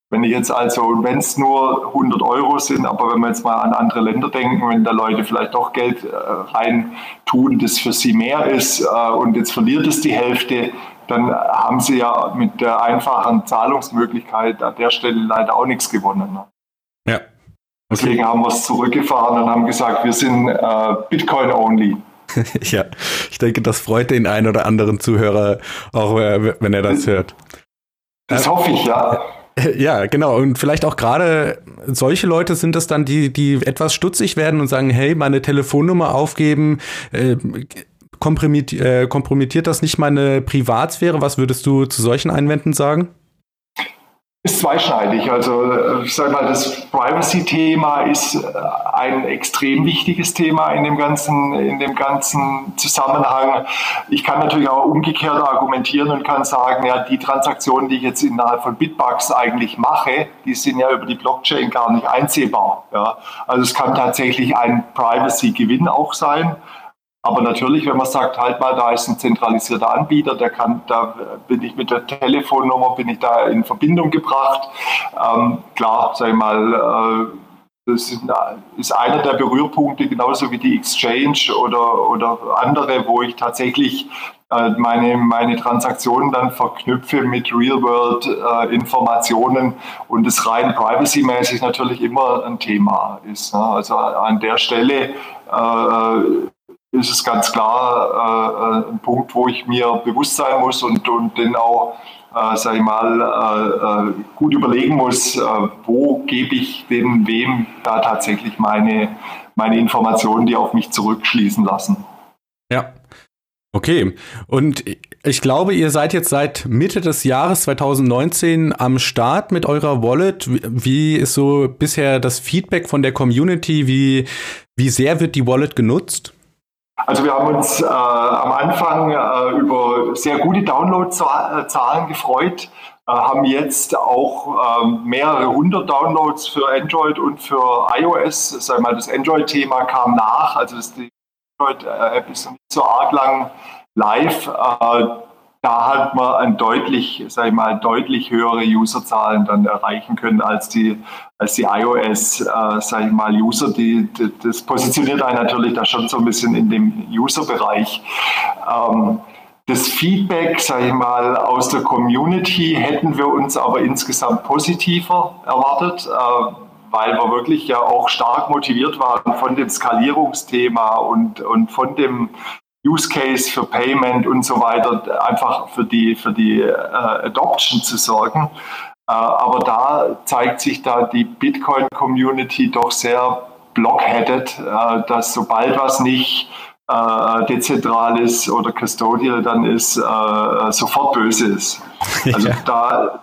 Wenn ich jetzt also, wenn es nur 100 Euro sind, aber wenn wir jetzt mal an andere Länder denken, wenn da Leute vielleicht doch Geld äh, rein tun, das für sie mehr ist äh, und jetzt verliert es die Hälfte, dann haben sie ja mit der einfachen Zahlungsmöglichkeit an der Stelle leider auch nichts gewonnen. Ne? Ja. Okay. Deswegen haben wir es zurückgefahren und haben gesagt, wir sind äh, Bitcoin-only. ja, ich denke, das freut den einen oder anderen Zuhörer auch, äh, wenn er das hört. Das hoffe ich, ja. Ja, genau. Und vielleicht auch gerade solche Leute sind es dann, die, die etwas stutzig werden und sagen, hey, meine Telefonnummer aufgeben, äh, kompromittiert, äh, kompromittiert das nicht meine Privatsphäre? Was würdest du zu solchen Einwänden sagen? Ist zweischneidig. Also äh, ich sage mal, das Privacy-Thema ist äh, ein extrem wichtiges Thema in dem ganzen, in dem ganzen Zusammenhang. Ich kann natürlich auch umgekehrt argumentieren und kann sagen, ja, die Transaktionen, die ich jetzt innerhalb von Bitbucks eigentlich mache, die sind ja über die Blockchain gar nicht einsehbar. Ja. Also es kann tatsächlich ein Privacy-Gewinn auch sein. Aber natürlich, wenn man sagt, halt mal, da ist ein zentralisierter Anbieter, der kann, da bin ich mit der Telefonnummer, bin ich da in Verbindung gebracht. Ähm, klar, sag ich mal, äh, das ist einer der Berührpunkte, genauso wie die Exchange oder, oder andere, wo ich tatsächlich äh, meine, meine Transaktionen dann verknüpfe mit Real-World-Informationen äh, und es rein privacy-mäßig natürlich immer ein Thema ist. Ne? Also an der Stelle äh, ist es ganz klar äh, ein Punkt, wo ich mir bewusst sein muss und, und den auch, äh, sag ich mal, äh, äh gut überlegen muss, äh, wo gebe ich denn wem da tatsächlich meine, meine Informationen, die auf mich zurückschließen lassen. Ja. Okay, und ich glaube, ihr seid jetzt seit Mitte des Jahres 2019 am Start mit eurer Wallet. Wie ist so bisher das Feedback von der Community? Wie, wie sehr wird die Wallet genutzt? Also wir haben uns äh, am Anfang äh, über sehr gute Downloadzahlen gefreut, äh, haben jetzt auch ähm, mehrere hundert Downloads für Android und für iOS. Sag mal, das Android-Thema kam nach, also das, die Android-App ist nicht so arg lang live. Da hat man ein deutlich, sag ich mal, deutlich höhere Userzahlen dann erreichen können als die, als die iOS, äh, sag ich mal, User. Die, die, das positioniert einen natürlich da schon so ein bisschen in dem User-Bereich. Ähm, Das Feedback, sage ich mal, aus der Community hätten wir uns aber insgesamt positiver erwartet, äh, weil wir wirklich ja auch stark motiviert waren von dem Skalierungsthema und, und von dem Use Case für Payment und so weiter, einfach für die, für die äh, Adoption zu sorgen. Äh, aber da zeigt sich da die Bitcoin-Community doch sehr blockheaded, äh, dass sobald was nicht äh, dezentral ist oder custodial dann ist, äh, sofort böse ist. Also ja. da,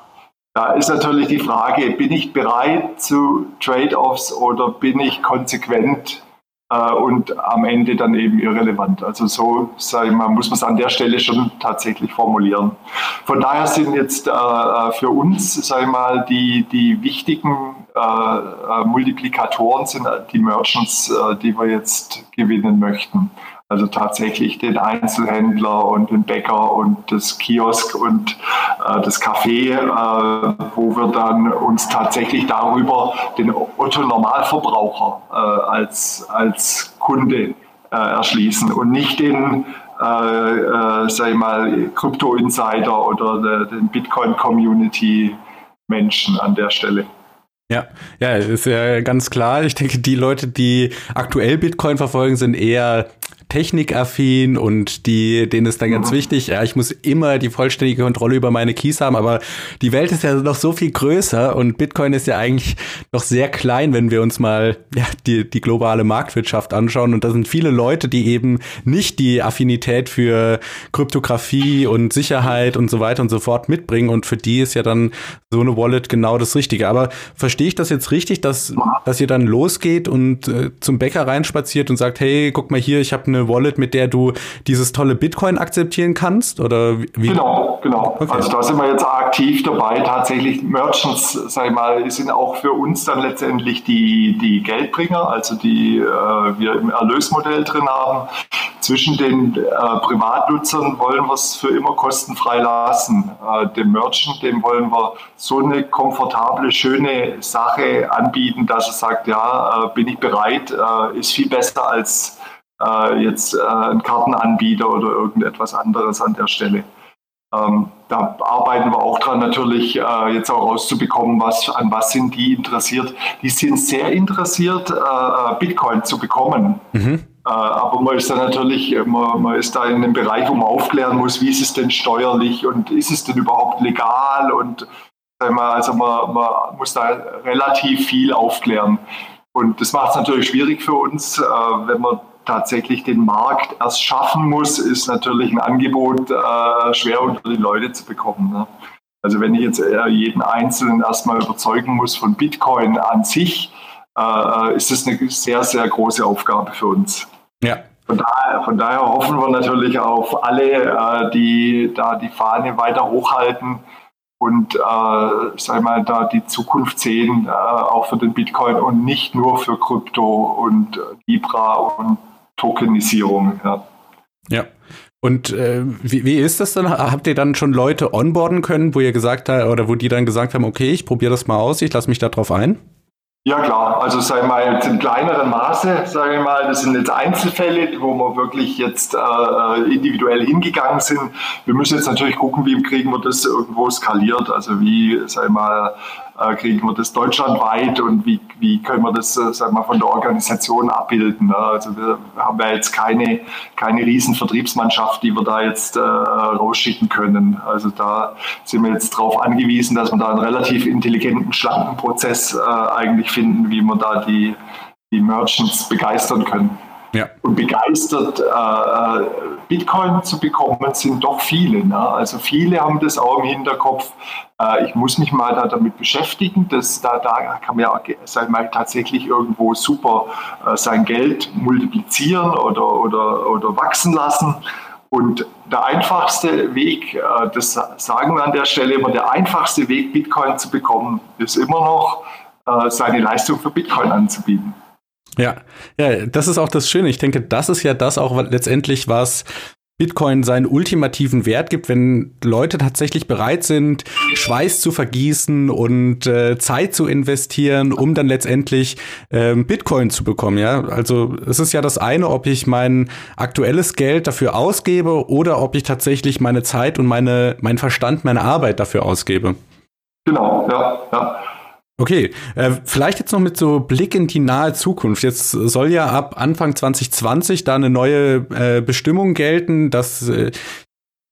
da ist natürlich die Frage, bin ich bereit zu Trade-offs oder bin ich konsequent und am Ende dann eben irrelevant. Also so sag ich mal, muss man es an der Stelle schon tatsächlich formulieren. Von daher sind jetzt äh, äh für uns, sag ich mal, die, die wichtigen äh, äh Multiplikatoren sind die Merchants, äh, die wir jetzt gewinnen möchten. Also tatsächlich den Einzelhändler und den Bäcker und das Kiosk und äh, das Café, äh, wo wir dann uns tatsächlich darüber den Otto-Normalverbraucher äh, als, als Kunde äh, erschließen und nicht den äh, äh, sag ich mal, Krypto-Insider oder den Bitcoin-Community-Menschen an der Stelle. Ja, ja, ist ja ganz klar. Ich denke, die Leute, die aktuell Bitcoin verfolgen, sind eher technikaffin und die, denen ist dann ganz mhm. wichtig, ja, ich muss immer die vollständige Kontrolle über meine Keys haben, aber die Welt ist ja noch so viel größer und Bitcoin ist ja eigentlich noch sehr klein, wenn wir uns mal ja, die, die globale Marktwirtschaft anschauen. Und da sind viele Leute, die eben nicht die Affinität für Kryptographie und Sicherheit und so weiter und so fort mitbringen. Und für die ist ja dann so eine Wallet genau das Richtige. Aber verstehe ich das jetzt richtig, dass, dass ihr dann losgeht und äh, zum Bäcker reinspaziert und sagt, hey, guck mal hier, ich habe eine Wallet, mit der du dieses tolle Bitcoin akzeptieren kannst? Oder wie? Genau, genau. Okay. Also da sind wir jetzt aktiv dabei. Tatsächlich Merchants, sag ich mal, sind auch für uns dann letztendlich die, die Geldbringer, also die äh, wir im Erlösmodell drin haben. Zwischen den äh, Privatnutzern wollen wir es für immer kostenfrei lassen. Äh, dem Merchant, dem wollen wir so eine komfortable, schöne Sache anbieten, dass er sagt, ja, äh, bin ich bereit, äh, ist viel besser als äh, jetzt äh, ein Kartenanbieter oder irgendetwas anderes an der Stelle. Ähm, da arbeiten wir auch dran, natürlich äh, jetzt auch rauszubekommen, was, an was sind die interessiert. Die sind sehr interessiert, äh, äh, Bitcoin zu bekommen. Mhm. Äh, aber man ist da natürlich, man, man, ist da in einem Bereich, wo man aufklären muss, wie ist es denn steuerlich und ist es denn überhaupt legal und also man, man muss da relativ viel aufklären. Und das macht es natürlich schwierig für uns, wenn man tatsächlich den Markt erst schaffen muss, ist natürlich ein Angebot äh, schwer unter die Leute zu bekommen. Ne? Also wenn ich jetzt jeden Einzelnen erstmal überzeugen muss von Bitcoin an sich, äh, ist das eine sehr, sehr große Aufgabe für uns. Ja. Von daher, von daher hoffen wir natürlich auf alle, äh, die da die Fahne weiter hochhalten und äh, sag mal, da die Zukunft sehen, äh, auch für den Bitcoin und nicht nur für Krypto und Libra und Tokenisierung. Ja. ja. Und äh, wie, wie ist das dann? Habt ihr dann schon Leute onboarden können, wo ihr gesagt habt, oder wo die dann gesagt haben, okay, ich probiere das mal aus, ich lasse mich darauf ein? Ja klar, also sagen wir mal in kleineren Maße, sage ich mal, das sind jetzt Einzelfälle, wo wir wirklich jetzt äh, individuell hingegangen sind. Wir müssen jetzt natürlich gucken, wie kriegen wir das irgendwo skaliert, also wie, sag ich mal, äh, kriegen wir das deutschlandweit und wie, wie können wir das äh, sag mal, von der Organisation abbilden. Ne? Also wir haben ja jetzt keine, keine riesen Vertriebsmannschaft, die wir da jetzt äh, rausschicken können. Also da sind wir jetzt darauf angewiesen, dass wir da einen relativ intelligenten, schlanken Prozess äh, eigentlich finden, wie wir da die, die Merchants begeistern können. Ja. Und begeistert äh, äh, Bitcoin zu bekommen, sind doch viele. Ne? Also viele haben das auch im Hinterkopf. Äh, ich muss mich mal da damit beschäftigen. Das, da, da kann man ja sag mal, tatsächlich irgendwo super äh, sein Geld multiplizieren oder, oder, oder wachsen lassen. Und der einfachste Weg, äh, das sagen wir an der Stelle immer, der einfachste Weg, Bitcoin zu bekommen, ist immer noch, äh, seine Leistung für Bitcoin anzubieten. Ja, ja, das ist auch das Schöne. Ich denke, das ist ja das auch letztendlich, was Bitcoin seinen ultimativen Wert gibt, wenn Leute tatsächlich bereit sind, Schweiß zu vergießen und äh, Zeit zu investieren, um dann letztendlich ähm, Bitcoin zu bekommen. Ja, also es ist ja das eine, ob ich mein aktuelles Geld dafür ausgebe oder ob ich tatsächlich meine Zeit und meine mein Verstand, meine Arbeit dafür ausgebe. Genau, ja, ja. Okay, äh, vielleicht jetzt noch mit so Blick in die nahe Zukunft. Jetzt soll ja ab Anfang 2020 da eine neue äh, Bestimmung gelten, dass äh,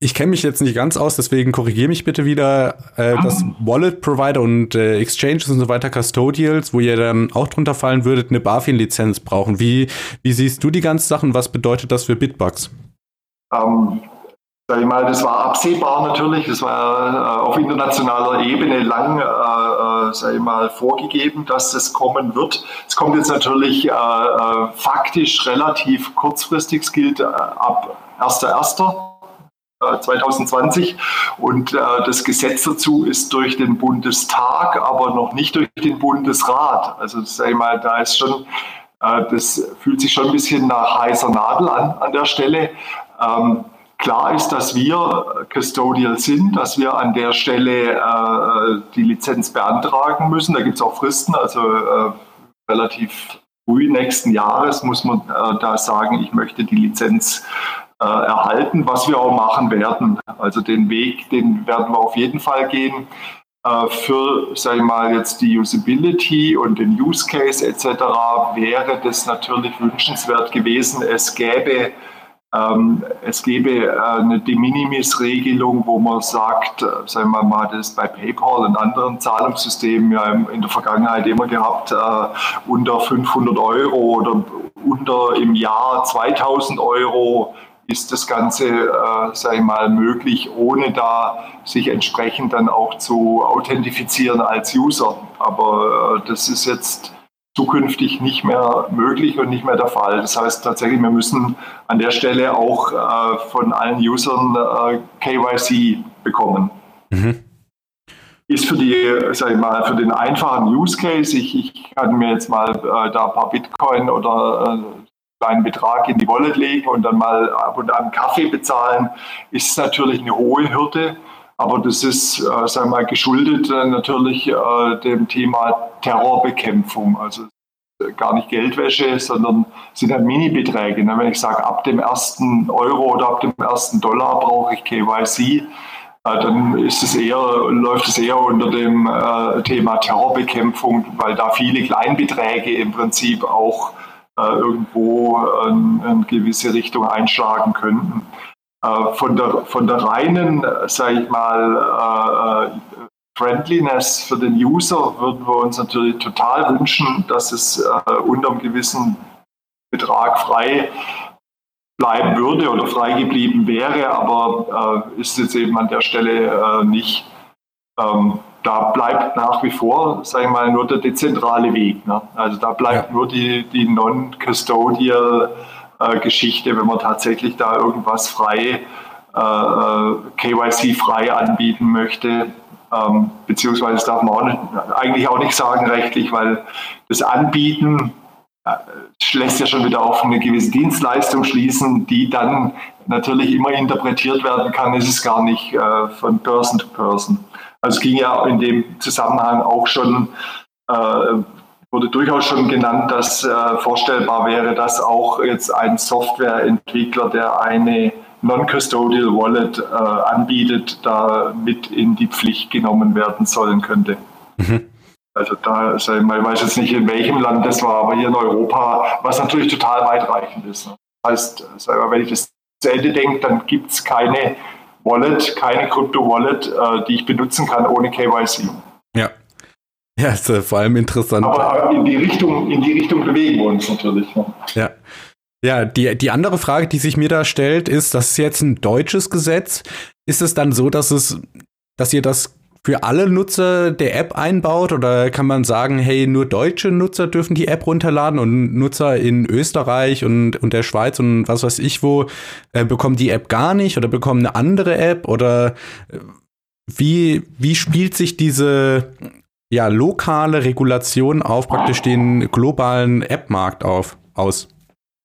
ich kenne mich jetzt nicht ganz aus, deswegen korrigiere mich bitte wieder, äh, dass Wallet-Provider und äh, Exchanges und so weiter, Custodials, wo ihr dann auch drunter fallen würdet, eine BaFin-Lizenz brauchen. Wie, wie siehst du die ganzen Sachen? Was bedeutet das für Bitbugs? Ähm, sag ich mal, das war absehbar natürlich. Das war äh, auf internationaler Ebene lang, äh, äh, sag ich mal, vorgegeben, dass das kommen wird. Es kommt jetzt natürlich äh, äh faktisch relativ kurzfristig. Es gilt äh, ab 1.1. 2020 und das Gesetz dazu ist durch den Bundestag, aber noch nicht durch den Bundesrat. Also sag ich mal, da ist schon das fühlt sich schon ein bisschen nach heißer Nadel an an der Stelle. Ähm, Klar ist, dass wir Custodial sind, dass wir an der Stelle äh, die Lizenz beantragen müssen. Da gibt es auch Fristen, also äh, relativ früh nächsten Jahres muss man äh, da sagen, ich möchte die Lizenz äh, erhalten, was wir auch machen werden. Also den Weg, den werden wir auf jeden Fall gehen. Äh, für, sag ich mal, jetzt die Usability und den Use Case etc. wäre das natürlich wünschenswert gewesen. Es gäbe es gäbe äh, eine De Minimis-Regelung, wo man sagt, äh, sagen wir mal, das bei PayPal und anderen Zahlungssystemen ja in der Vergangenheit immer gehabt, äh, unter 500 Euro oder unter im Jahr 2000 Euro ist das Ganze, äh, sage ich mal, möglich, ohne da sich entsprechend dann auch zu authentifizieren als User. Aber das ist jetzt zukünftig nicht mehr möglich und nicht mehr der Fall. Das heißt tatsächlich, wir müssen an der Stelle auch äh, von allen Usern äh, KYC bekommen. Mhm. Ist für die, sag ich mal, für den einfachen Use Case, ich, ich kann mir jetzt mal äh, da ein paar Bitcoin oder äh, einen Betrag in die Wallet legen und dann mal ab und an Kaffee bezahlen, ist natürlich eine hohe Hürde. Aber das ist, äh, sagen wir mal, geschuldet äh, natürlich äh, dem Thema Terrorbekämpfung. Also gar nicht Geldwäsche, sondern sind halt Mini-Beträge. Ne? Wenn ich sage, ab dem ersten Euro oder ab dem ersten Dollar brauche ich KYC, äh, dann ist es eher, läuft es eher unter dem äh, Thema Terrorbekämpfung, weil da viele Kleinbeträge im Prinzip auch äh, irgendwo in eine gewisse Richtung einschlagen könnten. Äh, von der, von der reinen, sage ich mal, äh, Friendliness für den User würden wir uns natürlich total wünschen, dass es äh, unter einem gewissen Betrag frei bleiben würde oder frei geblieben wäre, aber äh, ist jetzt eben an der Stelle äh, nicht. Ähm, da bleibt nach wie vor, sage ich mal, nur der dezentrale Weg. Ne? Also da bleibt ja. nur die, die non-custodial äh, Geschichte, wenn man tatsächlich da irgendwas frei, äh, äh KYC-frei anbieten möchte. Ähm, beziehungsweise das darf man auch nicht, eigentlich auch nicht sagen rechtlich, weil das Anbieten äh, lässt ja schon wieder auf eine gewisse Dienstleistung schließen, die dann natürlich immer interpretiert werden kann. Es ist gar nicht äh, von Person to Person. Also es ging ja in dem Zusammenhang auch schon äh, wurde durchaus schon genannt, dass äh, vorstellbar wäre, dass auch jetzt ein Softwareentwickler, der eine Non-Custodial Wallet äh, anbietet, da mit in die Pflicht genommen werden sollen könnte. Mhm. Also da, ich weiß jetzt nicht, in welchem Land das war, aber hier in Europa, was natürlich total weitreichend ist. Ne? Das heißt, wenn ich das zu Ende denke, dann gibt es keine Wallet, keine Krypto-Wallet, äh, die ich benutzen kann ohne KYC. Ja, ist äh, vor allem interessant. Aber in die Richtung, in die Richtung bewegen wir uns natürlich. Ja. Ja, die, die andere Frage, die sich mir da stellt, ist, das ist jetzt ein deutsches Gesetz. Ist es dann so, dass es, dass ihr das für alle Nutzer der App einbaut oder kann man sagen, hey, nur deutsche Nutzer dürfen die App runterladen und Nutzer in Österreich und, und der Schweiz und was weiß ich wo äh, bekommen die App gar nicht oder bekommen eine andere App oder äh, wie, wie spielt sich diese ja, lokale Regulation auf praktisch den globalen App-Markt auf, aus?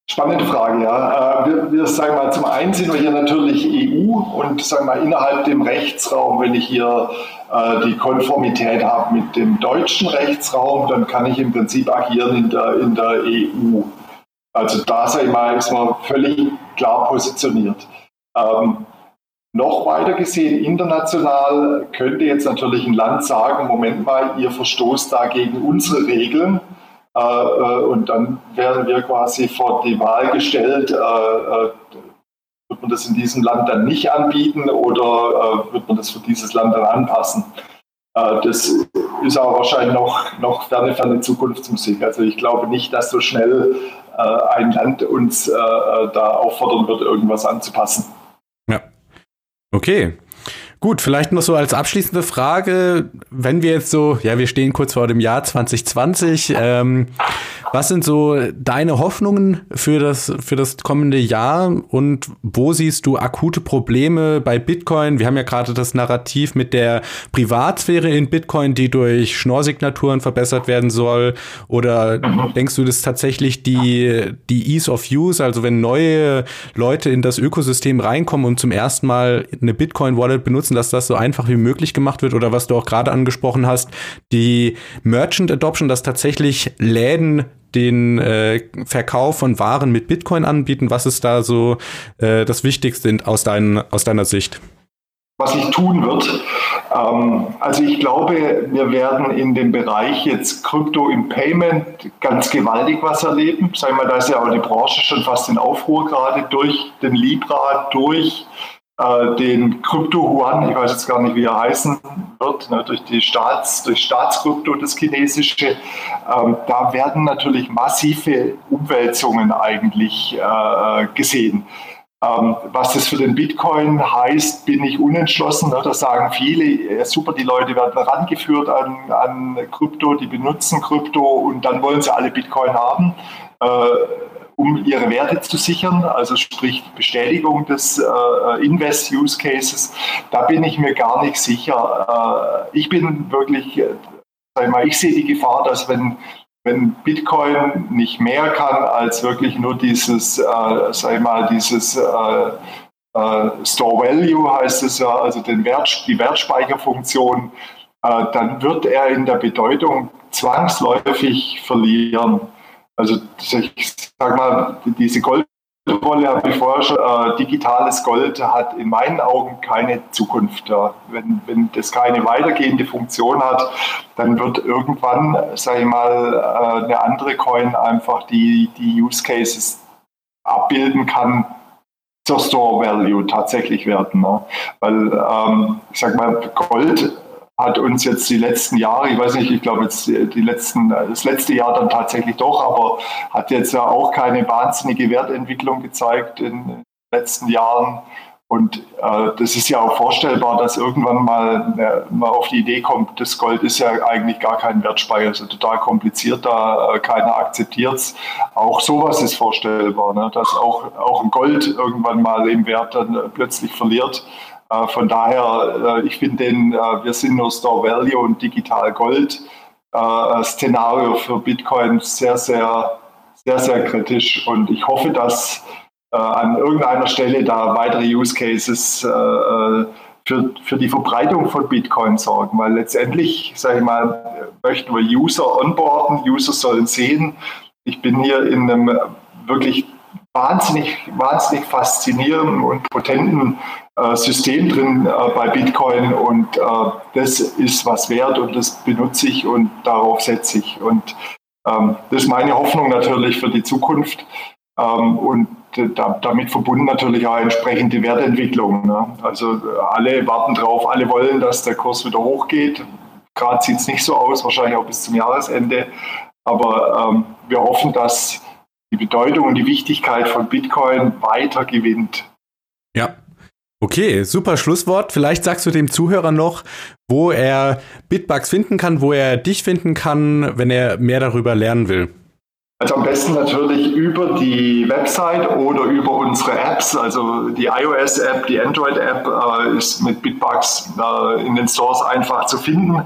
Spannende Frage, ja. Äh, wir, wir sagen mal, zum einen sind wir hier natürlich EU und sagen mal innerhalb dem Rechtsraum, wenn ich hier äh, die Konformität habe mit dem deutschen Rechtsraum, dann kann ich im Prinzip agieren in der, in der EU. Also da sei mal, ist man völlig klar positioniert. Ähm, noch weiter gesehen, international könnte jetzt natürlich ein Land sagen, Moment mal, ihr verstoßt da gegen unsere Regeln äh, äh, und dann werden wir quasi vor die Wahl gestellt, äh, wird man das in diesem Land dann nicht anbieten oder wird man das für dieses Land dann anpassen? das ist aber wahrscheinlich noch, noch ferne, ferne Zukunftsmusik. Also ich glaube nicht, dass so schnell ein Land uns da auffordern wird, irgendwas anzupassen. Okay. Gut, vielleicht noch so als abschließende Frage, wenn wir jetzt so, ja, wir stehen kurz vor dem Jahr 2020, ähm, was sind so deine Hoffnungen für das, für das kommende Jahr und wo siehst du akute Probleme bei Bitcoin? Wir haben ja gerade das Narrativ mit der Privatsphäre in Bitcoin, die durch Schnorrsignaturen verbessert werden soll. Oder denkst du, dass tatsächlich die, die Ease of Use, also wenn neue Leute in das Ökosystem reinkommen und zum ersten Mal eine Bitcoin-Wallet benutzen, dass das so einfach wie möglich gemacht wird? Oder was du auch gerade angesprochen hast, die Merchant Adoption, dass tatsächlich Läden den äh, Verkauf von Waren mit Bitcoin anbieten? Was ist da so äh, das Wichtigste aus, dein, aus deiner Sicht? Was sich tun wird. Ähm, also ich glaube, wir werden in dem Bereich jetzt Krypto im Payment ganz gewaltig was erleben. Sagen wir, da ist ja auch die Branche schon fast in Aufruhr gerade durch den Libra, durch äh, den Krypto Yuan, ich weiß jetzt gar nicht, wie er heißen wird, ne, durch die Staats, durch Staatskrypto, das chinesische, ähm, da werden natürlich massive Umwälzungen eigentlich äh, gesehen. Ähm, was das für den Bitcoin heißt, bin ich unentschlossen. Ne? Da sagen viele, ja, super, die Leute werden rangeführt an, an Krypto, die benutzen Krypto und dann wollen sie alle Bitcoin haben. Äh, um ihre Werte zu sichern, also sprich Bestätigung des äh, Invest-Use-Cases, da bin ich mir gar nicht sicher. Äh, ich bin wirklich, äh, mal, ich sehe die Gefahr, dass wenn, wenn Bitcoin nicht mehr kann als wirklich nur dieses, äh, sag mal, dieses äh, äh, Store Value heißt es ja, also den Wert, die Wertspeicherfunktion, äh, dann wird er in der Bedeutung zwangsläufig verlieren. Also ich sag mal, diese Goldrolle habe ich vorher schon, äh, digitales Gold hat in meinen Augen keine Zukunft. Ja. Wenn, wenn das keine weitergehende Funktion hat, dann wird irgendwann, sage ich mal, äh, eine andere Coin einfach die, die Use Cases abbilden kann, zur Store Value tatsächlich werden. Ne? Weil, ähm, ich sag mal, Gold hat uns jetzt die letzten Jahre, ich weiß nicht, ich glaube jetzt die letzten, das letzte Jahr dann tatsächlich doch, aber hat jetzt ja auch keine wahnsinnige Wertentwicklung gezeigt in den letzten Jahren. Und äh, das ist ja auch vorstellbar, dass irgendwann mal äh, mal auf die Idee kommt, das Gold ist ja eigentlich gar kein Wertspeicher, also total kompliziert, da äh, keiner akzeptiert es. Auch sowas ist vorstellbar, ne? dass auch, auch ein Gold irgendwann mal im Wert dann plötzlich verliert. Äh, von daher, äh, ich finde den, äh, wir sind nur Store Value und Digital Gold Szenario für Bitcoin sehr, sehr, sehr, sehr kritisch. Und ich hoffe, dass an irgendeiner Stelle da weitere Use Cases für, für die Verbreitung von Bitcoin sorgen, weil letztendlich, sage ich mal, möchten wir User onboarden, User sollen sehen, ich bin hier in einem wirklich wahnsinnig, wahnsinnig faszinierenden und potenten äh, System drin äh, bei Bitcoin und äh, das ist was wert und das benutze ich und darauf setze ich. Und ähm, das ist meine Hoffnung natürlich für die Zukunft ähm, und da, damit verbunden natürlich auch entsprechende Wertentwicklung. Ne? Also äh, alle warten drauf, alle wollen, dass der Kurs wieder hochgeht. Gerade sieht es nicht so aus, wahrscheinlich auch bis zum Jahresende. Aber ähm, wir hoffen, dass die Bedeutung und die Wichtigkeit von Bitcoin weiter gewinnt. Ja, Okay, super Schlusswort. Vielleicht sagst du dem Zuhörer noch, wo er Bitbugs finden kann, wo er dich finden kann, wenn er mehr darüber lernen will. Also am besten natürlich über die Website oder über unsere Apps. Also die iOS-App, die Android-App äh, ist mit Bitbugs äh, in den Stores einfach zu finden.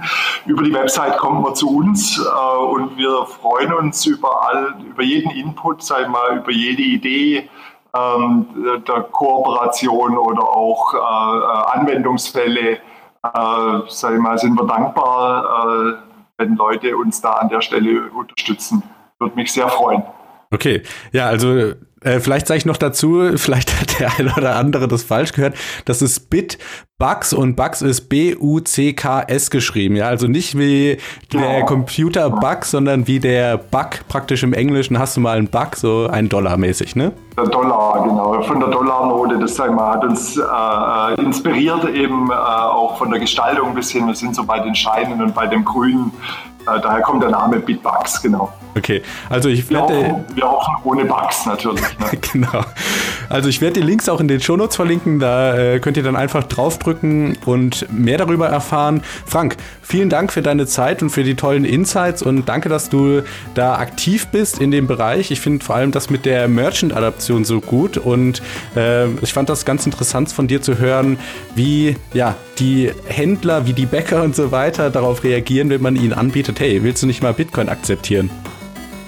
Über die Website kommt man zu uns äh, und wir freuen uns über, all, über jeden Input, sei mal über jede Idee ähm, der Kooperation oder auch äh, äh, Anwendungsfälle. Äh, sei mal, sind wir dankbar, wenn Leute uns da an der Stelle unterstützen. Würde mich sehr freuen. Okay, ja, also äh, vielleicht sage ich noch dazu, vielleicht hat der eine oder andere das falsch gehört. Das ist Bitbugs und Bugs ist B-U-C-K-S geschrieben. Ja, also nicht wie der Computer Bug, sondern wie der Bug praktisch im Englischen hast du mal einen Bug, so ein Dollar mäßig, ne? Der Dollar, genau, von der Dollarnote, das sag mal, hat uns äh, inspiriert eben äh, auch von der Gestaltung ein bisschen. Wir sind so bei den Scheinen und bei dem Grünen äh, daher kommt der Name Bitbugs, genau. Okay, also ich werde. Wir, hoffen, wir hoffen ohne Bugs natürlich. Genau. Also ich werde die Links auch in den Shownotes verlinken, da äh, könnt ihr dann einfach draufdrücken und mehr darüber erfahren. Frank, vielen Dank für deine Zeit und für die tollen Insights und danke, dass du da aktiv bist in dem Bereich. Ich finde vor allem das mit der Merchant-Adaption so gut und äh, ich fand das ganz interessant von dir zu hören, wie ja die Händler, wie die Bäcker und so weiter darauf reagieren, wenn man ihnen anbietet, hey, willst du nicht mal Bitcoin akzeptieren?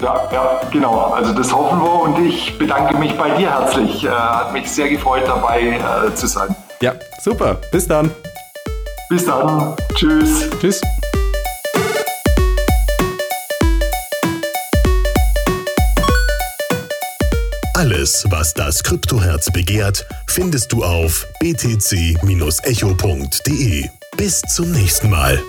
Ja, ja, genau. Also das hoffen wir und ich bedanke mich bei dir herzlich. Äh, hat mich sehr gefreut, dabei äh, zu sein. Ja, super. Bis dann. Bis dann. Tschüss. Tschüss. Alles, was das Kryptoherz begehrt, findest du auf btc-echo.de. Bis zum nächsten Mal.